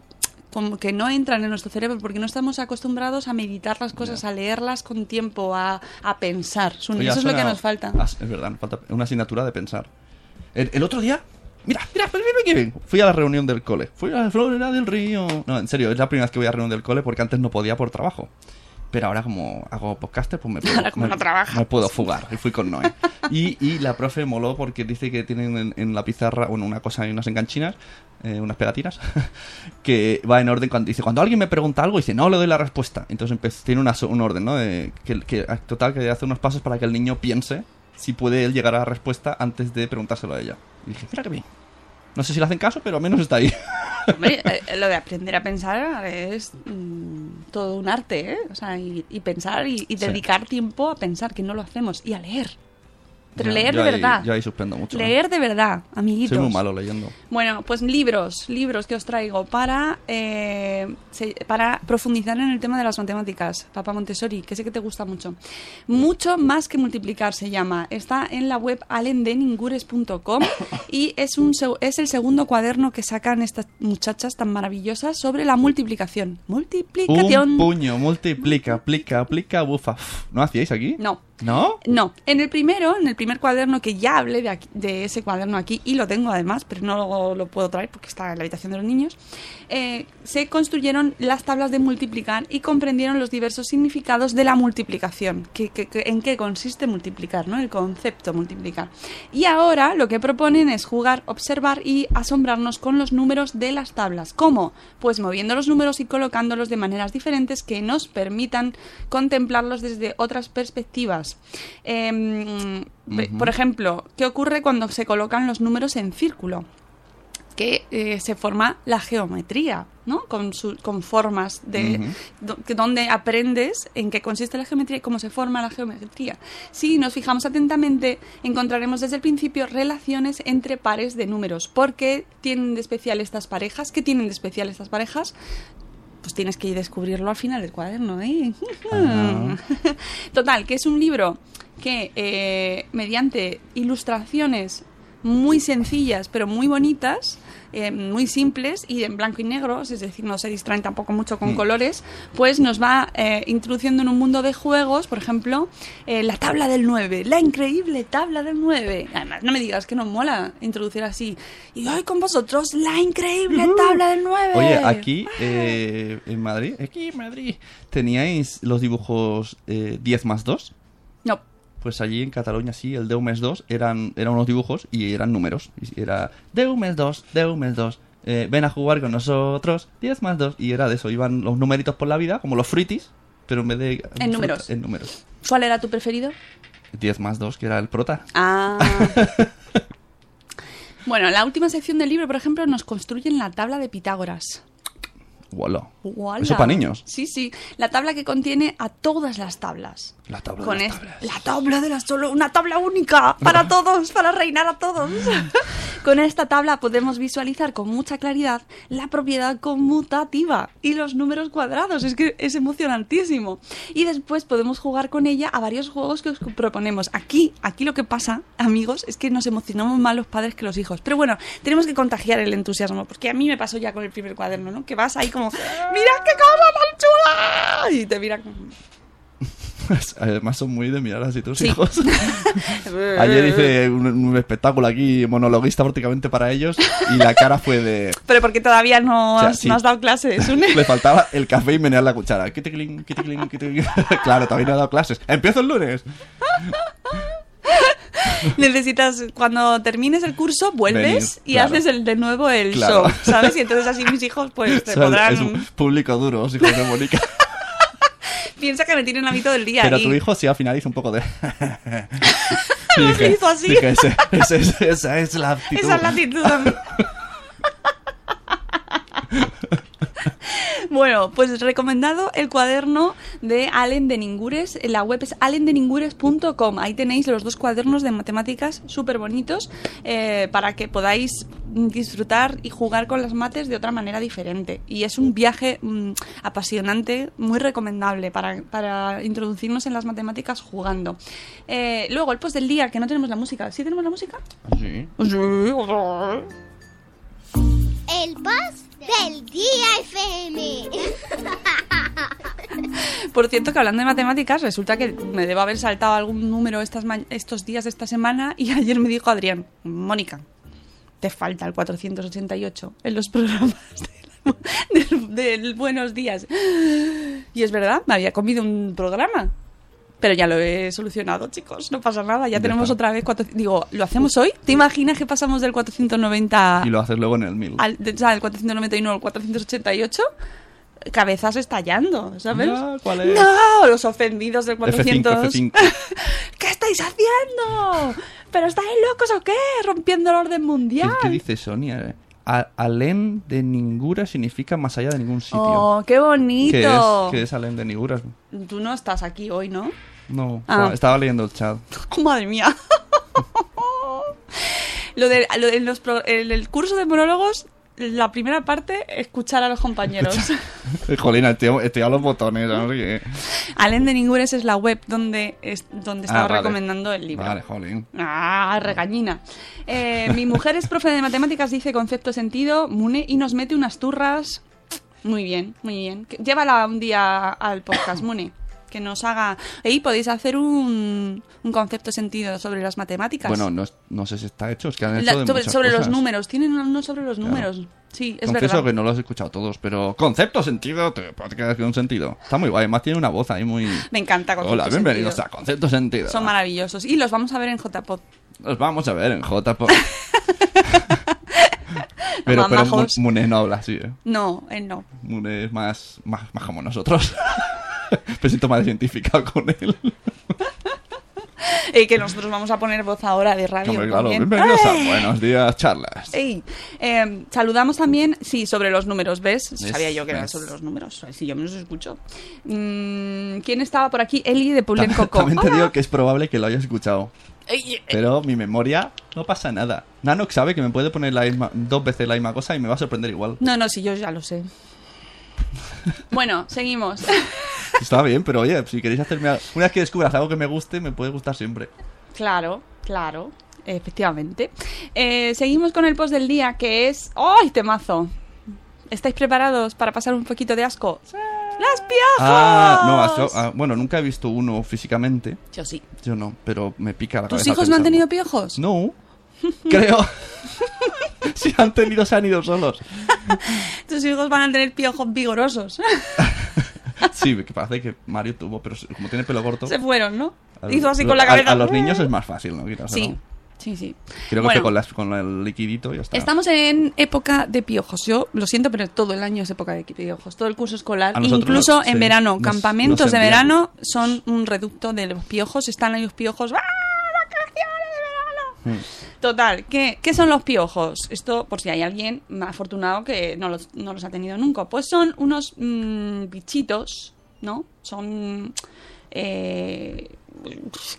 como que no entran en nuestro cerebro porque no estamos acostumbrados a meditar las cosas, a leerlas con tiempo, a, a pensar. Oye, Eso es lo que nos falta. Ah, es verdad, nos falta una asignatura de pensar. El, el otro día, mira, mira, mira, mira bien. Fui a la reunión del cole. Fui a la Florida del Río. No, en serio, es la primera vez que voy a la reunión del cole porque antes no podía por trabajo. Pero ahora como hago podcaster, pues me puedo, Ahora como me, no trabajas. me puedo fugar. Y fui con Noé. Y, y la profe moló porque dice que tienen en, en la pizarra, bueno, una cosa y unas enganchinas, eh, unas pegatinas, que va en orden cuando dice, cuando alguien me pregunta algo, dice, no le doy la respuesta. Entonces tiene una, un orden, ¿no? De, que, que total, que hace unos pasos para que el niño piense si puede él llegar a la respuesta antes de preguntárselo a ella. Y dije, mira que bien. No sé si le hacen caso, pero al menos está ahí. Hombre, eh, lo de aprender a pensar es mm, todo un arte, ¿eh? O sea, y, y pensar y, y Sí. dedicar tiempo a pensar, que no lo hacemos, y a leer. Pero leer yo de ahí- verdad. Yo ahí suspendo mucho. ¿eh? Leer de verdad, amiguitos. Soy muy malo leyendo. Bueno, pues libros, libros que os traigo para, eh, para profundizar en el tema de las matemáticas. Papá Montessori, que sé que te gusta mucho. Mucho más que multiplicar se llama. Está en la web alendeningures.com y es, un, es el segundo cuaderno que sacan estas muchachas tan maravillosas sobre la multiplicación. Multiplicación. Un puño, multiplica, aplica, aplica, bufa. ¿No hacíais aquí? No. ¿No? No, en el primero, en el primer cuaderno que ya hablé de, aquí- de ese cuaderno aquí, y lo tengo además, pero no lo, puedo traer porque está en la habitación de los niños, eh, se construyeron las tablas de multiplicar y comprendieron los diversos significados de la multiplicación, que- en qué consiste multiplicar, ¿no? el concepto multiplicar. Y ahora lo que proponen es jugar, observar y asombrarnos con los números de las tablas. ¿Cómo? Pues moviendo los números y colocándolos de maneras diferentes que nos permitan contemplarlos desde otras perspectivas. Em, Por ejemplo, ¿qué ocurre cuando se colocan los números en círculo? que eh, se forma la geometría, ¿no? Con, su- con formas de do- que- donde aprendes en qué consiste la geometría y cómo se forma la geometría. Si nos fijamos atentamente, encontraremos desde el principio relaciones entre pares de números. ¿Por qué tienen de especial estas parejas? ¿Qué tienen de especial estas parejas? Pues tienes que descubrirlo al final del cuaderno, ¿eh? Ajá. Total, que es un libro que eh, mediante ilustraciones muy sencillas pero muy bonitas, eh, muy simples y en blanco y negro, es decir, no se distraen tampoco mucho con Mm. colores, pues nos va eh, introduciendo en un mundo de juegos, por ejemplo, eh, la tabla del 9, la increíble tabla del 9. Además, no me digas que no mola introducir así. Y hoy con vosotros, la increíble tabla del 9. Oye, aquí eh, en Madrid, aquí en Madrid, ¿teníais los dibujos eh, 10 más 2? No. Pues allí en Cataluña sí, el Deu mes 2 eran, eran unos dibujos y eran números. Y era Deu mes 2, Deu mes 2, eh, ven a jugar con nosotros, 10 más 2. Y era de eso, iban los numeritos por la vida, como los fruitis, pero en vez de... En números. En números. ¿Cuál era tu preferido? 10 más 2, que era el prota. Ah. bueno, la última sección del libro, por ejemplo, nos construyen la tabla de Pitágoras. Voilà. ¡Uala! Eso para niños. Sí, sí. La tabla que contiene a todas las tablas. La tabla Con de las tablas. La tabla de las solo una tabla única para todos, para reinar a todos. con esta tabla podemos visualizar con mucha claridad la propiedad conmutativa y los números cuadrados. Es que es emocionantísimo. Y después podemos jugar con ella a varios juegos que os proponemos. Aquí, aquí lo que pasa, amigos, es que nos emocionamos más los padres que los hijos. Pero bueno, tenemos que contagiar el entusiasmo, porque a mí me pasó ya con el primer cuaderno, ¿no? Que vas ahí como, ¡mira qué cosa tan chula! Y te miran como... Además son muy de mirar así tus Sí. hijos. Ayer hice un, un espectáculo aquí, monologuista prácticamente para ellos, y la cara fue de... Pero porque todavía no, O sea, has, sí. no has dado clases. Le faltaba el café y menear la cuchara. Claro, todavía no he dado clases. Empiezo el lunes. Necesitas, cuando termines el curso, vuelves Venir, y claro. haces el, de nuevo el Claro. show, ¿sabes? Y entonces así mis hijos pues te O sea, podrán... Es un público duro, hijos de Mónica. Piensa que me tienen hábito del día. Pero y- tu hijo sí al final hizo un poco de... Lo hizo así. dije, ese- ese- ese- esa es la actitud. Esa es la actitud. Bueno, pues recomendado el cuaderno de Allen de Ningures. La web es allendeningures.com. Ahí tenéis los dos cuadernos de matemáticas súper bonitos eh, para que podáis disfrutar y jugar con las mates de otra manera diferente. Y es un viaje mm, apasionante, muy recomendable para, para introducirnos en las matemáticas jugando. Eh, luego, el post del día, que no tenemos la música. ¿Sí tenemos la música? Sí. El boss del día FM. Por cierto, que hablando de matemáticas, resulta que me debo haber saltado algún número estas estos días de esta semana y ayer me dijo Adrián, Mónica, te falta el 488 en los programas de- del, del Buenos Días. Y es verdad, me había comido un programa. Pero ya lo he solucionado, chicos, no pasa nada, ya Ya tenemos está. otra vez... cuatro- Digo, ¿lo hacemos hoy? ¿Te imaginas que pasamos del 490 Y lo haces luego en el mil. al, de- o sea, del 491 al 488? Cabezas estallando, ¿sabes? Ya, ¿cuál es? No, los ofendidos del F5, 400. F5. ¿Qué estáis haciendo? ¿Pero estáis locos o qué? Rompiendo el orden ¿Qué, mundial. qué dice Sonia? A- Alén de Ningura significa más allá de ningún sitio. Oh, qué bonito. ¿Qué es? ¿Qué es Alén de Ningura? Tú no estás aquí hoy, ¿no? No, Ah. estaba, leyendo el chat. Oh, madre mía. lo de, lo de los pro- el, el curso de monólogos, la primera parte, escuchar a los compañeros. Jolina, estoy, a los botones. ¿no? Allen de Ningures es la web donde, es, donde estaba Ah, vale. recomendando el libro. Vale, jolín. Ah, regañina. Eh, mi mujer es profe de matemáticas, dice concepto sentido, Mune, y nos mete unas turras. Muy bien, muy bien. Llévala un día al podcast, Mune. Que nos haga. Ey, podéis hacer un, un concepto sentido sobre las matemáticas. Bueno, no, no sé si está hecho, es que han hecho La- de sobre sobre los cosas. números. Tienen uno sobre los números. Sí, es Confieso verdad. que no los he escuchado todos, pero concepto, sentido, te quedar con un sentido. Está muy guay, además tiene una voz ahí muy... Me encanta concepto Hola, bienvenidos sentido. a Concepto Sentido. Son maravillosos. Y los vamos a ver en JPod. Los vamos a ver en JPod. pero pero majos. Mu- Mune no habla así, ¿eh? No, él no. Mune es más, más, más como nosotros. Me siento más identificado con él. Eh, que nosotros vamos a poner voz ahora de radio. Hombre, claro, bienvenidos a ¡Ay! Buenos Días Charlas. Ey, eh, saludamos también, sí, sobre los números, ¿ves? Sabía yo que era ¿Ves? sobre los números. Sí, yo me los escucho. Mm, ¿Quién estaba por aquí? Eli de Pulen Coco. También te Hola. digo que es probable que lo haya escuchado. Eh, Pero mi memoria no pasa nada. Nanox sabe que me puede poner la misma- dos veces la misma cosa y me va a sorprender igual. No, no, sí, yo ya lo sé. Bueno, seguimos. Está bien, pero oye, si queréis hacerme... al- Una vez que descubras algo que me guste, me puede gustar siempre. Claro, claro, efectivamente. Eh, seguimos con el post del día que es... ¡Ay, temazo! ¿Estáis preparados para pasar un poquito de asco? ¡Las piojos! Ah, no, ah, bueno, nunca he visto uno físicamente. Yo sí. Yo no, pero me pica la ¿Tus cabeza. hijos no han tenido piojos? No, creo. si han tenido, se han ido solos. Tus hijos van a tener piojos vigorosos. Sí, que parece que Mario tuvo, pero como tiene pelo corto. Se fueron, ¿no? a- Hizo así con la cabeza. A, los niños es más fácil, ¿no? Sí, sí, sí. Creo Bueno, que con, las, con el liquidito ya está. Estamos en época de piojos. Yo lo siento, pero todo el año es época de piojos. Todo el curso escolar, incluso nos- en sí, verano, nos- campamentos nos de verano son un reducto de los piojos. Están ahí los piojos. ¡Ah, Hmm. Total, ¿qué, qué son los piojos? Esto, por si hay alguien más afortunado que no los, no los ha tenido nunca. Pues son unos mm, bichitos, ¿no? Son... eh,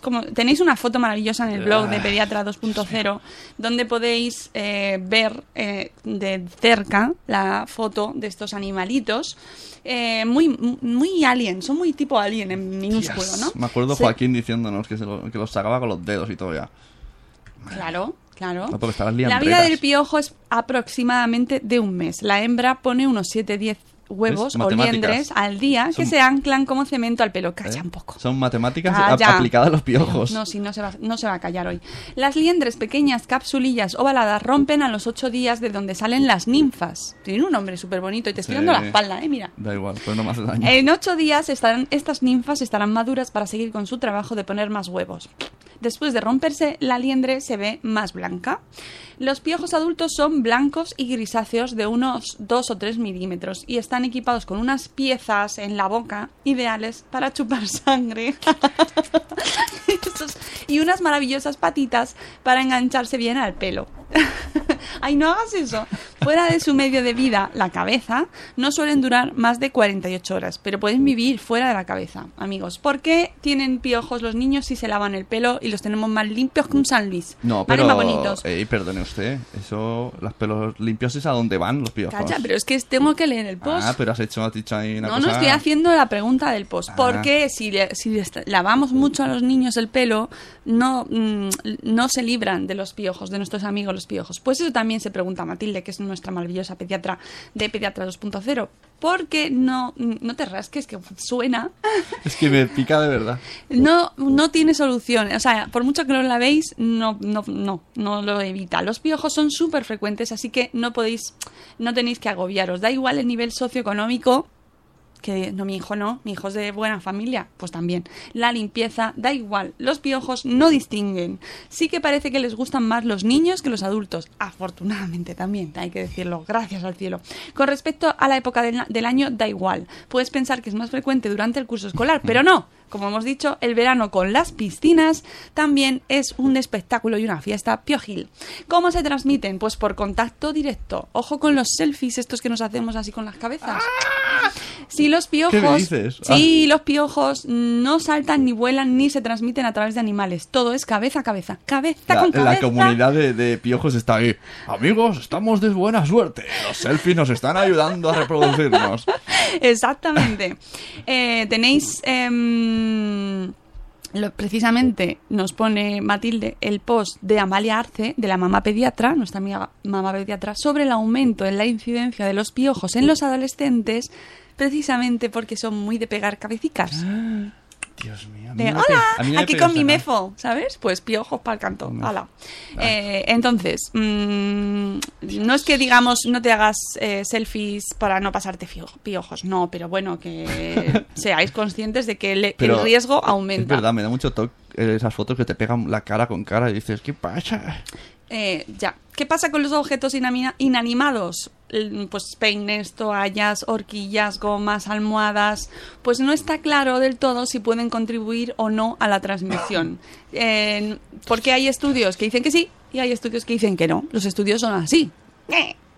como tenéis una foto maravillosa en el blog de Pediatra 2.0 donde podéis eh, ver eh, de cerca la foto de estos animalitos eh, muy muy alien, son muy tipo alien en minúsculo, Yes. ¿no? Me acuerdo Joaquín diciéndonos que, se lo- que los sacaba con los dedos y todo ya. Claro, claro. No, La vida del piojo es aproximadamente de un mes. La hembra pone unos 7-10 huevos o liendres al día que se anclan como cemento al pelo. ¿eh? Calla un poco. Son matemáticas Calla. a- aplicadas a los piojos. No, sí, no se, va, no se va a callar hoy. Las liendres pequeñas, capsulillas ovaladas rompen a los 8 días de donde salen las ninfas. Tiene un nombre súper bonito y te estoy Sí. dando la espalda, ¿eh? Mira. Da igual, pues no hace daño. En ocho días estarán, estas ninfas estarán maduras para seguir con su trabajo de poner más huevos. Después de romperse, la liendre se ve más blanca. Los piojos adultos son blancos y grisáceos de unos 2 o 3 milímetros y están equipados con unas piezas en la boca ideales para chupar sangre. Y unas maravillosas patitas para engancharse bien al pelo. Ay, no hagas eso. Fuera de su medio de vida, la cabeza, no suelen durar más de 48 horas, pero pueden vivir fuera de la cabeza, amigos. ¿Por qué tienen piojos los niños si se lavan el pelo y los tenemos más limpios que un San Luis? No, pero. Más bonitos. Ey, perdone usted. Eso, los pelos limpios es a dónde van los piojos. Calla, pero es que tengo que leer el post. Ah, pero has hecho, has dicho ahí una No, cosa. no estoy haciendo la pregunta del post. Ah. Porque si, le- si les lavamos mucho a los niños el pelo, no, mm, no se libran de los piojos, de nuestros amigos los piojos. Pues eso también se pregunta Matilde, que es nuestra maravillosa pediatra de Pediatra 2.0. Porque no, no te rasques, que suena. Es que me pica de verdad. No, no tiene solución. O sea, por mucho que lo lavéis, no, no, no, no lo evita. Los piojos son súper frecuentes, así que no podéis, no tenéis que agobiaros. Da igual el nivel socioeconómico, que no, mi hijo no, mi hijo es de buena familia, pues también. La limpieza, da igual. Los piojos no distinguen. Sí que parece que les gustan más los niños que los adultos. Afortunadamente también, hay que decirlo, gracias al cielo. Con respecto a la época del, del año, da igual. Puedes pensar que es más frecuente durante el curso escolar, pero no. Como hemos dicho, el verano con las piscinas también es un espectáculo y una fiesta piojil. ¿Cómo se transmiten? Pues por contacto directo. Ojo con los selfies estos que nos hacemos así con las cabezas. Si los piojos, ¿Qué dices? sí, los piojos no saltan ni vuelan ni se transmiten a través de animales. Todo es cabeza a cabeza, cabeza La, con la cabeza. comunidad de, de piojos está ahí. Amigos, estamos de buena suerte. Los selfies nos están ayudando a reproducirnos. Exactamente. Eh, tenéis. em, lo- precisamente nos pone Matilde el post de Amalia Arce, de la mamá pediatra, nuestra amiga mamá pediatra, sobre el aumento en la incidencia de los piojos en los adolescentes, precisamente porque son muy de pegar cabecicas. Dios mío. De, hola, aquí con mi mefo, ¿sabes? Pues piojos para el canto. Hala. Eh, entonces, mm, no es que digamos no te hagas eh, selfies para no pasarte piojos, no, pero bueno, que seáis conscientes de que Pero el riesgo Es aumenta. verdad, me da mucho toque esas fotos que te pegan la cara con cara y dices, ¿qué pasa? Eh, ya. ¿Qué pasa con los objetos inanimados? Pues peines, toallas, horquillas, gomas, almohadas. Pues no está claro del todo si pueden contribuir o no a la transmisión. Eh, porque hay estudios que dicen que sí y hay estudios que dicen que no. Los estudios son así.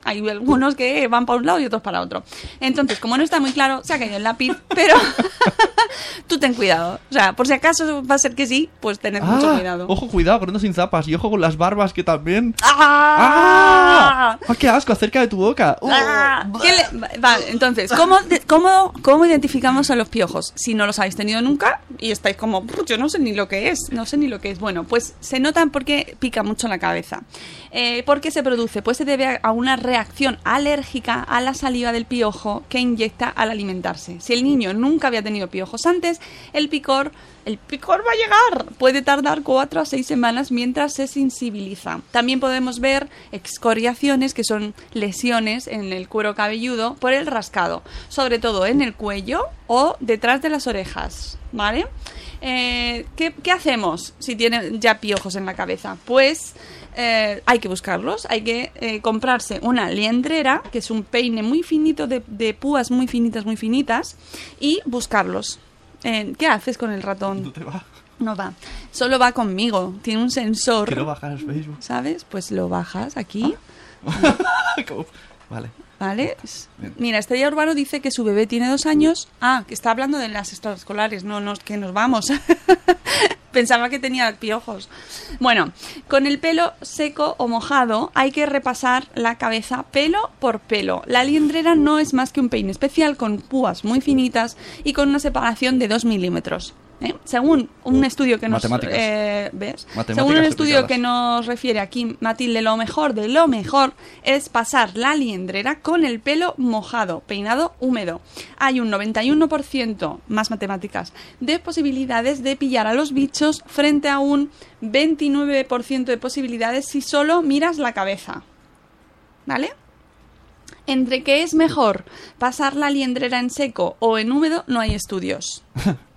Hay algunos que van para un lado y otros para otro. Entonces, como no está muy claro, se ha caído el lápiz, pero tú ten cuidado. O sea, por si acaso va a ser que sí, pues tened mucho Ah, cuidado. Ojo, cuidado, corriendo sin zapas. Y ojo con las barbas que también. ¡Ah! ¡Ah! ¡Ah, qué asco! Acerca de tu boca. Uh. Ah, ¿qué le- Vale, entonces, ¿cómo, de- cómo, ¿cómo identificamos a los piojos? Si no los habéis tenido nunca y estáis como, "Pff, yo no sé ni lo que es, no sé ni lo que es. Bueno, pues se notan porque pica mucho la cabeza. Eh, ¿Por qué se produce? Pues se debe a- una reacción alérgica a la saliva del piojo que inyecta al alimentarse. Si el niño nunca había tenido piojos antes, el picor, el picor va a llegar. Puede tardar cuatro a seis semanas mientras se sensibiliza. También podemos ver excoriaciones, que son lesiones en el cuero cabelludo por el rascado, sobre todo en el cuello o detrás de las orejas, ¿vale? Eh, ¿qué, qué hacemos si tienen ya piojos en la cabeza? Pues eh, hay que buscarlos, hay que eh, comprarse una liendrera, que es un peine muy finito, de, de púas muy finitas, muy finitas, y buscarlos. Eh, ¿Qué haces con el ratón? No te va. No va. Solo va conmigo. Tiene un sensor. Quiero bajar Facebook. ¿Sabes? Pues lo bajas aquí. ¿Cómo? Vale. ¿Vale? Bien. Mira, Estrella Urbano dice que su bebé tiene dos años. Ah, que está hablando de las extraescolares. No, no, que nos vamos. Pensaba que tenía piojos. Bueno, con el pelo seco o mojado hay que repasar la cabeza pelo por pelo. La liendrera no es más que un peine especial con púas muy finitas y con una separación de 2 milímetros. ¿Eh? Según un estudio que nos... Matemáticas. eh, ¿Ves? Según un estudio que nos refiere aquí Matilde, lo mejor de lo mejor es pasar la liendrera con el pelo mojado, peinado húmedo. Hay un 91% más matemáticas de posibilidades de pillar a los bichos frente a un 29% de posibilidades si solo miras la cabeza. ¿Vale? Entre qué es mejor pasar la liendrera en seco o en húmedo no hay estudios.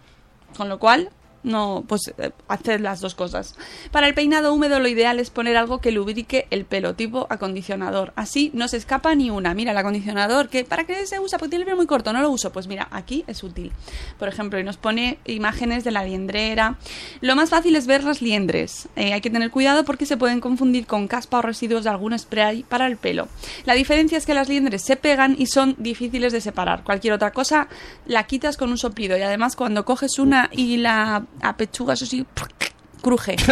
Con lo cual, no, pues eh, haced las dos cosas. Para el peinado húmedo lo ideal es poner algo que lubrique el pelo, tipo acondicionador. Así no se escapa ni una. Mira, el acondicionador, que ¿para qué se usa? Porque tiene el pelo muy corto, no lo uso. Pues mira, aquí es útil. Por ejemplo, y nos pone imágenes de la liendrera. Lo más fácil es ver las liendres. Eh, hay que tener cuidado porque se pueden confundir con caspa o residuos de algún spray para el pelo. La diferencia es que las liendres se pegan y son difíciles de separar. Cualquier otra cosa la quitas con un soplido y además cuando coges una y la apechugas así cruje.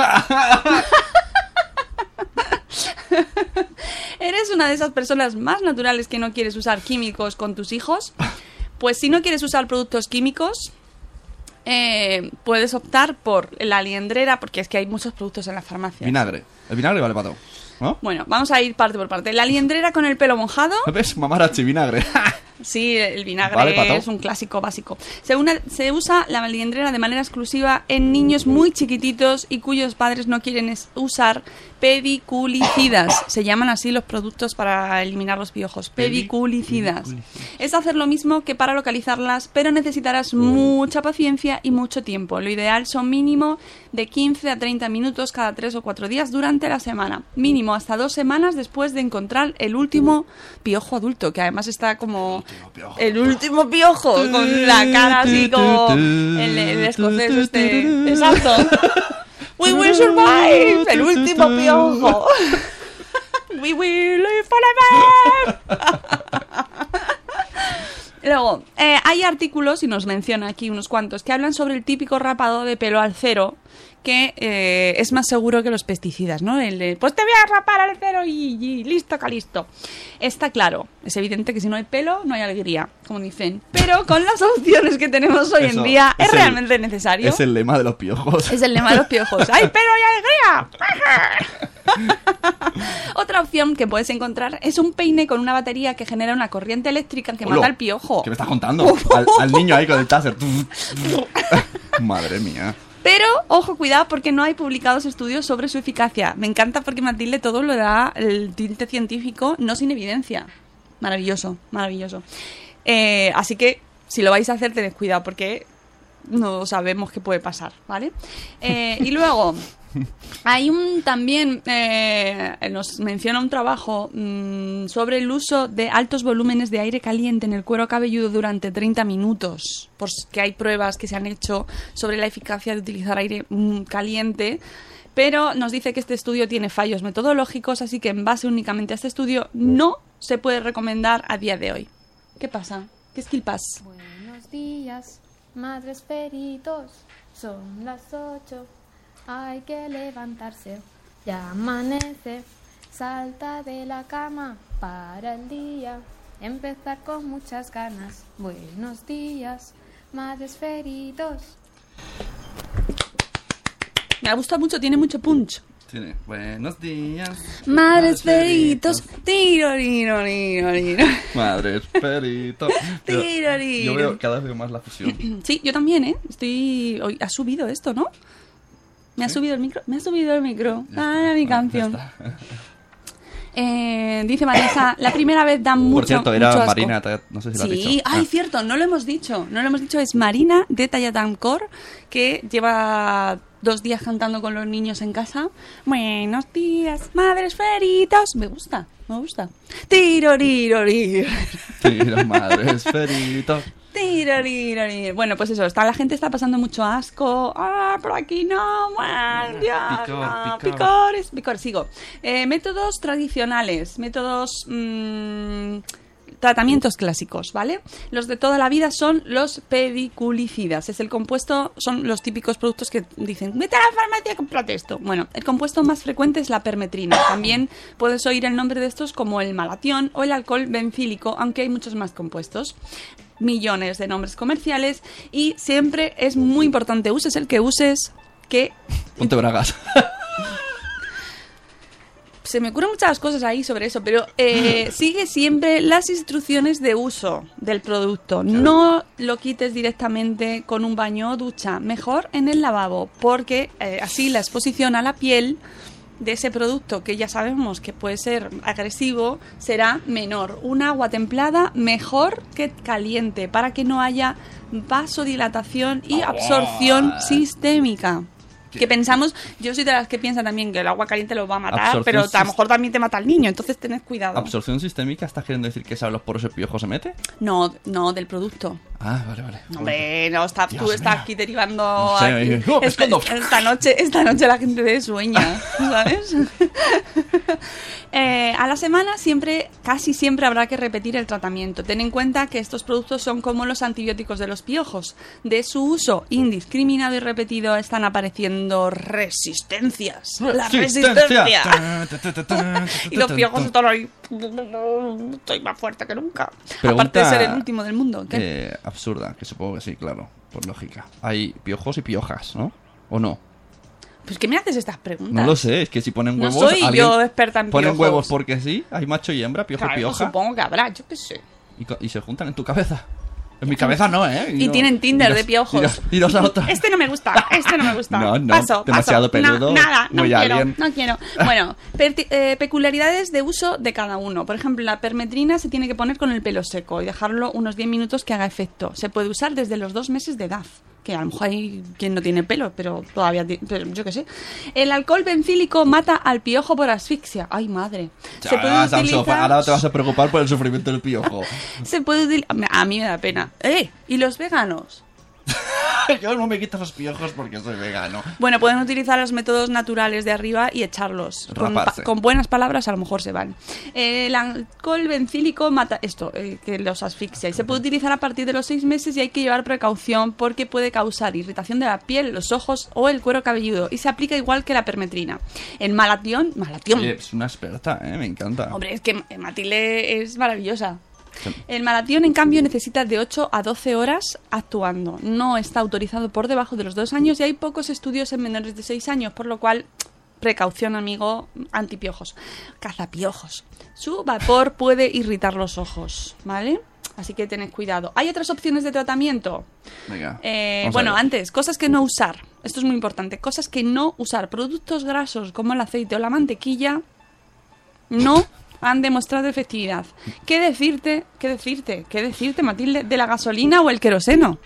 ¿Eres una de esas personas más naturales que no quieres usar químicos con tus hijos? Pues si no quieres usar productos químicos, eh, puedes optar por la liendrera, porque es que hay muchos productos en la farmacia. Vinagre. El vinagre vale para todo. ¿No? Bueno, vamos a ir parte por parte. La liendrera con el pelo mojado. ¿Ves? Mamarachi, vinagre. Sí, el vinagre Vale, es un clásico básico. Se, una- se usa la liendrera de manera exclusiva en niños muy chiquititos y cuyos padres no quieren es- usar pediculicidas. Se llaman así los productos para eliminar los piojos. Pediculicidas. Es hacer lo mismo que para localizarlas, pero necesitarás mucha paciencia y mucho tiempo. Lo ideal son mínimo de 15 a 30 minutos cada 3 o 4 días durante la semana. Mínimo hasta dos semamas después de encontrar el último piojo adulto, que además está como el último piojo, con la cara así como el, el escocés este. Exacto. We will survive. El último piojo. We will live forever. Luego, eh, hay artículos, y nos menciona aquí unos cuantos, que hablan sobre el típico rapado de pelo al cero, que eh, es más seguro que los pesticidas, ¿no? El de, pues te voy a rapar al cero y, y listo, calisto. Está claro, es evidente que si no hay pelo, no hay alegría, como dicen. Pero con las opciones que tenemos hoy en día, es, es el- realmente necesario. Es el lema de los piojos. Es el lema de los piojos. ¡Hay pelo y alegría! Otra opción que puedes encontrar es un peine con una batería que genera una corriente eléctrica que mata al piojo. ¿Qué me estás contando? Al, al niño ahí con el taser. Madre mía. Pero, ojo, cuidado, porque no hay publicados estudios sobre su eficacia. Me encanta porque Matilde todo lo da el tinte científico, no sin evidencia. Maravilloso, maravilloso. Eh, así que, si lo vais a hacer, tened cuidado, porque no sabemos qué puede pasar, ¿vale? Eh, y luego, hay un también, eh, nos menciona un trabajo mm, sobre el uso de altos volúmenes de aire caliente en el cuero cabelludo durante 30 minutos, porque hay pruebas que se han hecho sobre la eficacia de utilizar aire mm, caliente. Pero nos dice que este estudio tiene fallos metodológicos, así que en base únicamente a este estudio no se puede recomendar a día de hoy. ¿Qué pasa? ¿Qué es Kilpas? Buenos días, madres peritos. Son las ocho, hay que levantarse. Ya amanece, salta de la cama para el día. Empezar con muchas ganas. Buenos días, madres peritos. Me ha gustado mucho, tiene mucho punch. Tiene buenos días. Madres peritos, tiro, tiro, tiro, tiro. Madres peritos. Yo- Tiroriro. Yo veo cada vez veo más la fusión. Sí, yo también, ¿eh? Estoy... Hoy ha subido esto, ¿no? Me ha subido el micro. Me ha subido el micro. Ah, mi canción. Eh, dice Vanessa, la primera vez da mucho Por cierto, mucho era asco. Marina, no sé si lo has Sí, dicho. ay, Ah. cierto, no lo hemos dicho. No lo hemos dicho, es Marina de Tallatancor, que lleva dos días cantando con los niños en casa. Buenos días, madres feritos. Me gusta, me gusta. Tirorirori. Tiro, madres peritos. Bueno, pues eso, está, la gente está pasando mucho asco. Ah, por aquí no, bueno, ya, Picor, no, picor. picores, picor, sigo. Eh, métodos tradicionales, métodos... mm, tratamientos clásicos, ¿vale? Los de toda la vida son los pediculicidas. Es el compuesto, son los típicos productos que dicen, vete a la farmacia y cómprate esto. Bueno, el compuesto más frecuente es la permetrina. También puedes oír el nombre de estos como el malatión o el alcohol bencílico, aunque hay muchos más compuestos millones de nombres comerciales y siempre es muy importante, uses el que uses, que Ponte bragas. se me ocurren muchas cosas ahí sobre eso, pero eh, sigue siempre las instrucciones de uso del producto. No lo quites directamente con un baño o ducha, mejor en el lavabo, porque eh, así la exposición a la piel de ese producto que ya sabemos que puede ser agresivo será menor. Un agua templada mejor que caliente para que no haya vasodilatación y absorción sistémica. Que pensamos, yo soy de las que piensan también que el agua caliente lo va a matar, Absorción pero a lo mejor también te mata al niño, entonces tened cuidado. ¿Absorción sistémica? ¿Estás queriendo decir que sabe los poros el piojo se mete? No, no, del producto. Ah, vale, vale. Hombre, no, está, tú estás aquí derivando. No sé, aquí. yo- me esta, noche, esta noche la gente de sueña, ¿sabes? Eh, a la semana siempre, casi siempre habrá que repetir el tratamiento. Ten en cuenta que estos productos son como los antibióticos de los piojos. De su uso indiscriminado y repetido están apareciendo resistencias. La resistencia. Y los piojos están ahí. Estoy más fuerte que nunca. Aparte de ser el último del mundo. ¿qué? eh, absurda, que supongo que sí, claro, por lógica. Hay piojos y piojas, ¿no? ¿O no? Pues ¿qué me haces estas preguntas? No lo sé, es que si ponen No huevos. soy alguien- yo experta en Ponen piojos. huevos porque sí, hay macho y hembra, piojo y Claro, pioja. supongo que habrá, yo qué sé. Y, y se juntan en tu cabeza. En mi cabeza no, ¿eh? Y no- tienen Tinder de piojos. iros a otra. Este no me gusta, este no me gusta. No, no, paso, paso. demasiado No, peludo, nada, no quiero, alien. no quiero. Bueno, eh, peculiaridades de uso de cada uno. Por ejemplo, la permetrina se tiene que poner con el pelo seco y dejarlo unos 10 minutos que haga efecto. Se puede usar desde los dos meses de edad. Que a lo mejor hay quien no tiene pelo, pero todavía, ti- pero yo qué sé. El alcohol bencílico mata al piojo por asfixia. Ay, madre. Se puede Ah, Samsung, utilizar... Ahora te vas a preocupar por el sufrimiento del piojo. Se puede utilizar... A mí me da pena. ¡Eh! ¿Y los veganos? Yo no me quito los piojos porque soy vegano. Bueno, pueden utilizar los métodos naturales de arriba y echarlos. Con, buenas palabras a lo mejor se van. Eh, el alcohol bencílico mata esto, eh, que los asfixia. Y se puede utilizar a partir de los seis meses y hay que llevar precaución porque puede causar irritación de la piel, los ojos o el cuero cabelludo. Y se aplica igual que la permetrina. El malatión... Malatión. Oye, es una experta, ¿eh? Me encanta. Hombre, es que Matilde es maravillosa. El malatión, en cambio, necesita de 8 a 12 horas actuando. No está autorizado por debajo de los 2 años y hay pocos estudios en menores de 6 años, por lo cual, precaución, amigo, antipiojos. Cazapiojos. Su vapor puede irritar los ojos, ¿vale? Así que tened cuidado. ¿Hay otras opciones de tratamiento? Venga. Eh, bueno, antes, cosas que no usar. Esto es muy importante. Cosas que no usar. Productos grasos como el aceite o la mantequilla no han demostrado efectividad. ¿Qué decirte? ¿Qué decirte? ¿Qué decirte, Matilde? ¿De la gasolina o el queroseno?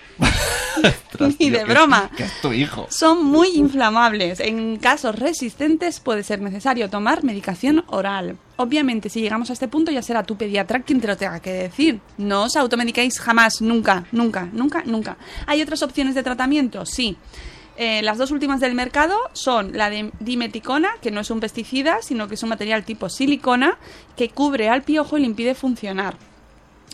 Ni de que- broma. Que es tu hijo. Son muy inflamables. En casos resistentes puede ser necesario tomar medicación oral. Obviamente, si llegamos a este punto ya será tu pediatra quien te lo tenga que decir. No os automediquéis jamás, nunca, nunca, nunca, nunca. ¿Hay otras opciones de tratamiento? Sí. Eh, las dos últimas del mercado son la de dimeticona, que no es un pesticida, sino que es un material tipo silicona que cubre al piojo y le impide funcionar.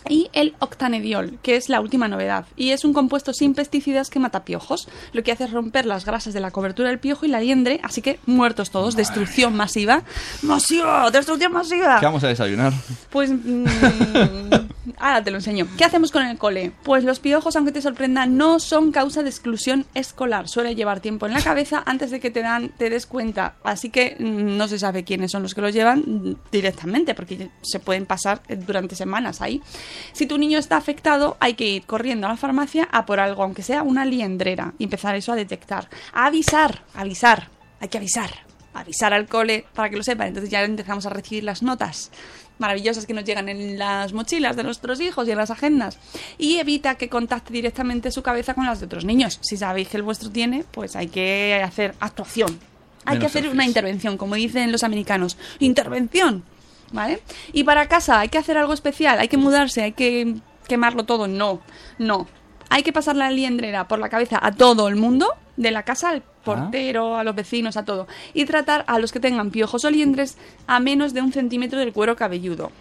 Y el octanediol, que es la última novedad. Y es un compuesto sin pesticidas que mata piojos. Lo que hace es romper las grasas de la cobertura del piojo y la liendre, así que muertos todos. Destrucción masiva. ¡Masiva! ¡Destrucción masiva! ¿Qué vamos a desayunar? Pues mm, ahora te lo enseño. ¿Qué hacemos con el cole? Pues los piojos, aunque te sorprenda, no son causa de exclusión escolar. Suele llevar tiempo en la cabeza antes de que te dan des cuenta. Así que mm, no se sabe quiénes son los que los llevan mm, directamente, porque se pueden pasar eh, durante semanas ahí. Si tu niño está afectado, hay que ir corriendo a la farmacia a por algo, aunque sea una liendrera, y empezar eso a detectar. A avisar, avisar, hay que avisar avisar al cole para que lo sepan. Entonces ya empezamos a recibir las notas maravillosas que nos llegan en las mochilas de nuestros hijos y en las agendas. Y evita que contacte directamente su cabeza con las de otros niños. Si sabéis que el vuestro tiene, pues hay que hacer actuación. Hay que hacer selfies. una intervención, como dicen los americanos. Intervención. ¿Vale? Y para casa hay que hacer algo especial, hay que mudarse, hay que quemarlo todo. No, no. Hay que pasar la liendrera por la cabeza a todo el mundo, de la casa al portero, a los vecinos, a todo. Y tratar a los que tengan piojos o liendres a menos de un centímetro del cuero cabelludo.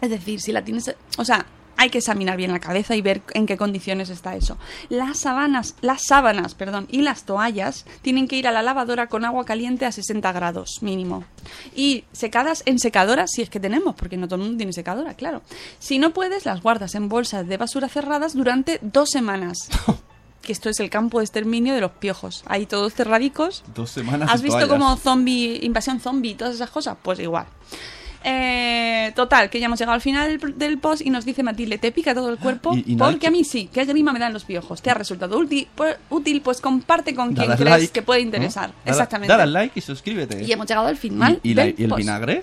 Es decir, si la tienes, o sea, hay que examinar bien la cabeza y ver en qué condiciones está eso. Las sábanas, las sábanas, perdón, y las toallas tienen que ir a la lavadora con agua caliente a 60 grados mínimo. Y secadas en secadora, si es que tenemos, porque no todo el mundo tiene secadora, claro. Si no puedes, las guardas en bolsas de basura cerradas durante dos semanas. que esto es el campo de exterminio de los piojos. Ahí todos cerradicos. Dos semanas ¿Has visto como zombie, invasión zombie y todas esas cosas? Pues igual. Eh, total, que ya hemos llegado al final del, post y nos dice Matilde, ¿te pica todo el cuerpo? Y- y Porque a mí sí, qué grima me dan los piojos. ¿Te ha resultado útil? Pues, útil, pues comparte con quien Dale crees like, que puede ¿no? interesar. Dale- Exactamente. Dale al like y suscríbete. Y hemos llegado al final. ¿Y, del el post. vinagre?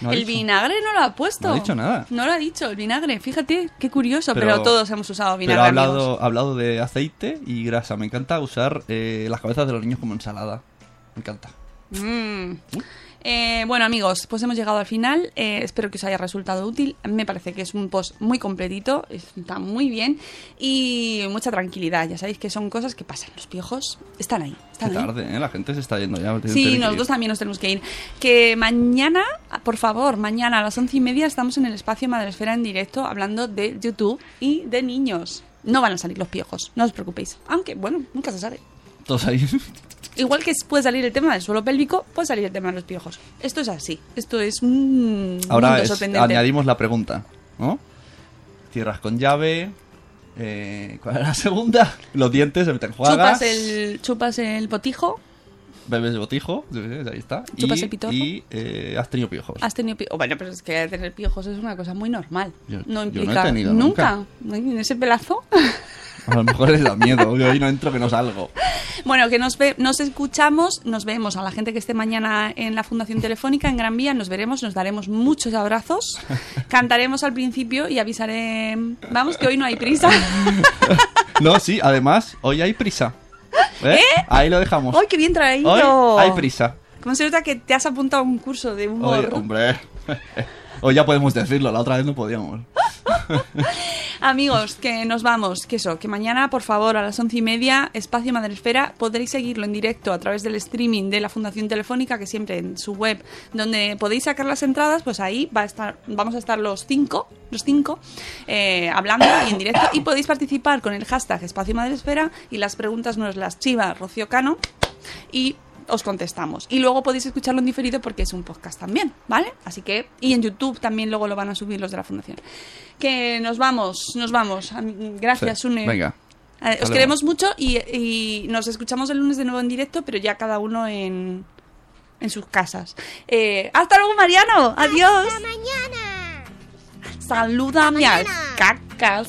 ¿No ha el dicho? vinagre no lo ha puesto. No ha dicho nada. No lo ha dicho, el vinagre. Fíjate, qué curioso, pero, Pero- todos hemos usado Pero vinagre. amigos. hablado, ha hablado de aceite y grasa. Me encanta usar eh, las cabezas de los niños como ensalada. Me encanta. Mm. Eh, bueno amigos, pues hemos llegado al final. Eh, espero que os haya resultado útil. Me parece que es un post muy completito, está muy bien y mucha tranquilidad. Ya sabéis que son cosas que pasan. Los piojos están ahí. Qué Están ahí. tarde, ¿eh? La gente se está yendo ya. Sí, nosotros también nos tenemos que ir. Que mañana, por favor, mañana a las once y media estamos en el espacio Madresfera en directo hablando de YouTube y de niños. No van a salir los piojos, no os preocupéis. Aunque, bueno, nunca se sabe. Todos ahí. Igual que puede salir el tema del suelo pélvico, puede salir el tema de los piojos. Esto es así. Esto es un Ahora es- añadimos la pregunta, ¿no? Cierras con llave. eh, ¿Cuál era la segunda? Los dientes, te enjuagas. chupas el, chupas el botijo, Bebes de botijo. Ahí está. Chupas y, el pitojo. Y eh, has tenido piojos. has tenido piojos. Bueno, pero es que tener piojos es una cosa muy normal. Yo- yo no no he implica. tenido nunca. ¿En ese pelazo? A lo mejor les da miedo. Yo ahí no entro que no salgo. Bueno, que nos, ve- nos escuchamos, nos vemos a la gente que esté mañana en la Fundación Telefónica en Gran Vía, nos veremos, nos daremos muchos abrazos, cantaremos al principio y avisaré, vamos que hoy no hay prisa. No, sí, además, hoy hay prisa. ¿Eh? Ahí lo dejamos. ¡Ay, qué bien traído! Hoy hay prisa. ¿Cómo se nota que te has apuntado a un curso de Hoy, humor? hombre. Hoy ya podemos decirlo, la otra vez no podíamos. Amigos, que nos vamos. Que eso, que mañana, por favor, a las once y media, Espacio Madresfera, podréis seguirlo en directo a través del streaming de la Fundación Telefónica, que siempre en su web, donde podéis sacar las entradas, pues ahí va a estar, vamos a estar los cinco, los cinco, eh, hablando y en directo. Y podéis participar con el hashtag Espacio Madresfera y las preguntas nos las chiva Rocío Cano. Y os contestamos. Y luego podéis escucharlo en diferido porque es un podcast también, ¿vale? Así que, y en YouTube también luego lo van a subir los de la Fundación. Que nos vamos, nos vamos. Am- Gracias, Sí, Une. venga. Eh, Os queremos mucho y, y nos escuchamos el lunes de nuevo en directo, pero ya cada uno en, en sus casas. Eh, ¡Hasta luego, Mariano! ¡Adiós! ¡Hasta mañana! ¡Salúdame al mañana. cacas!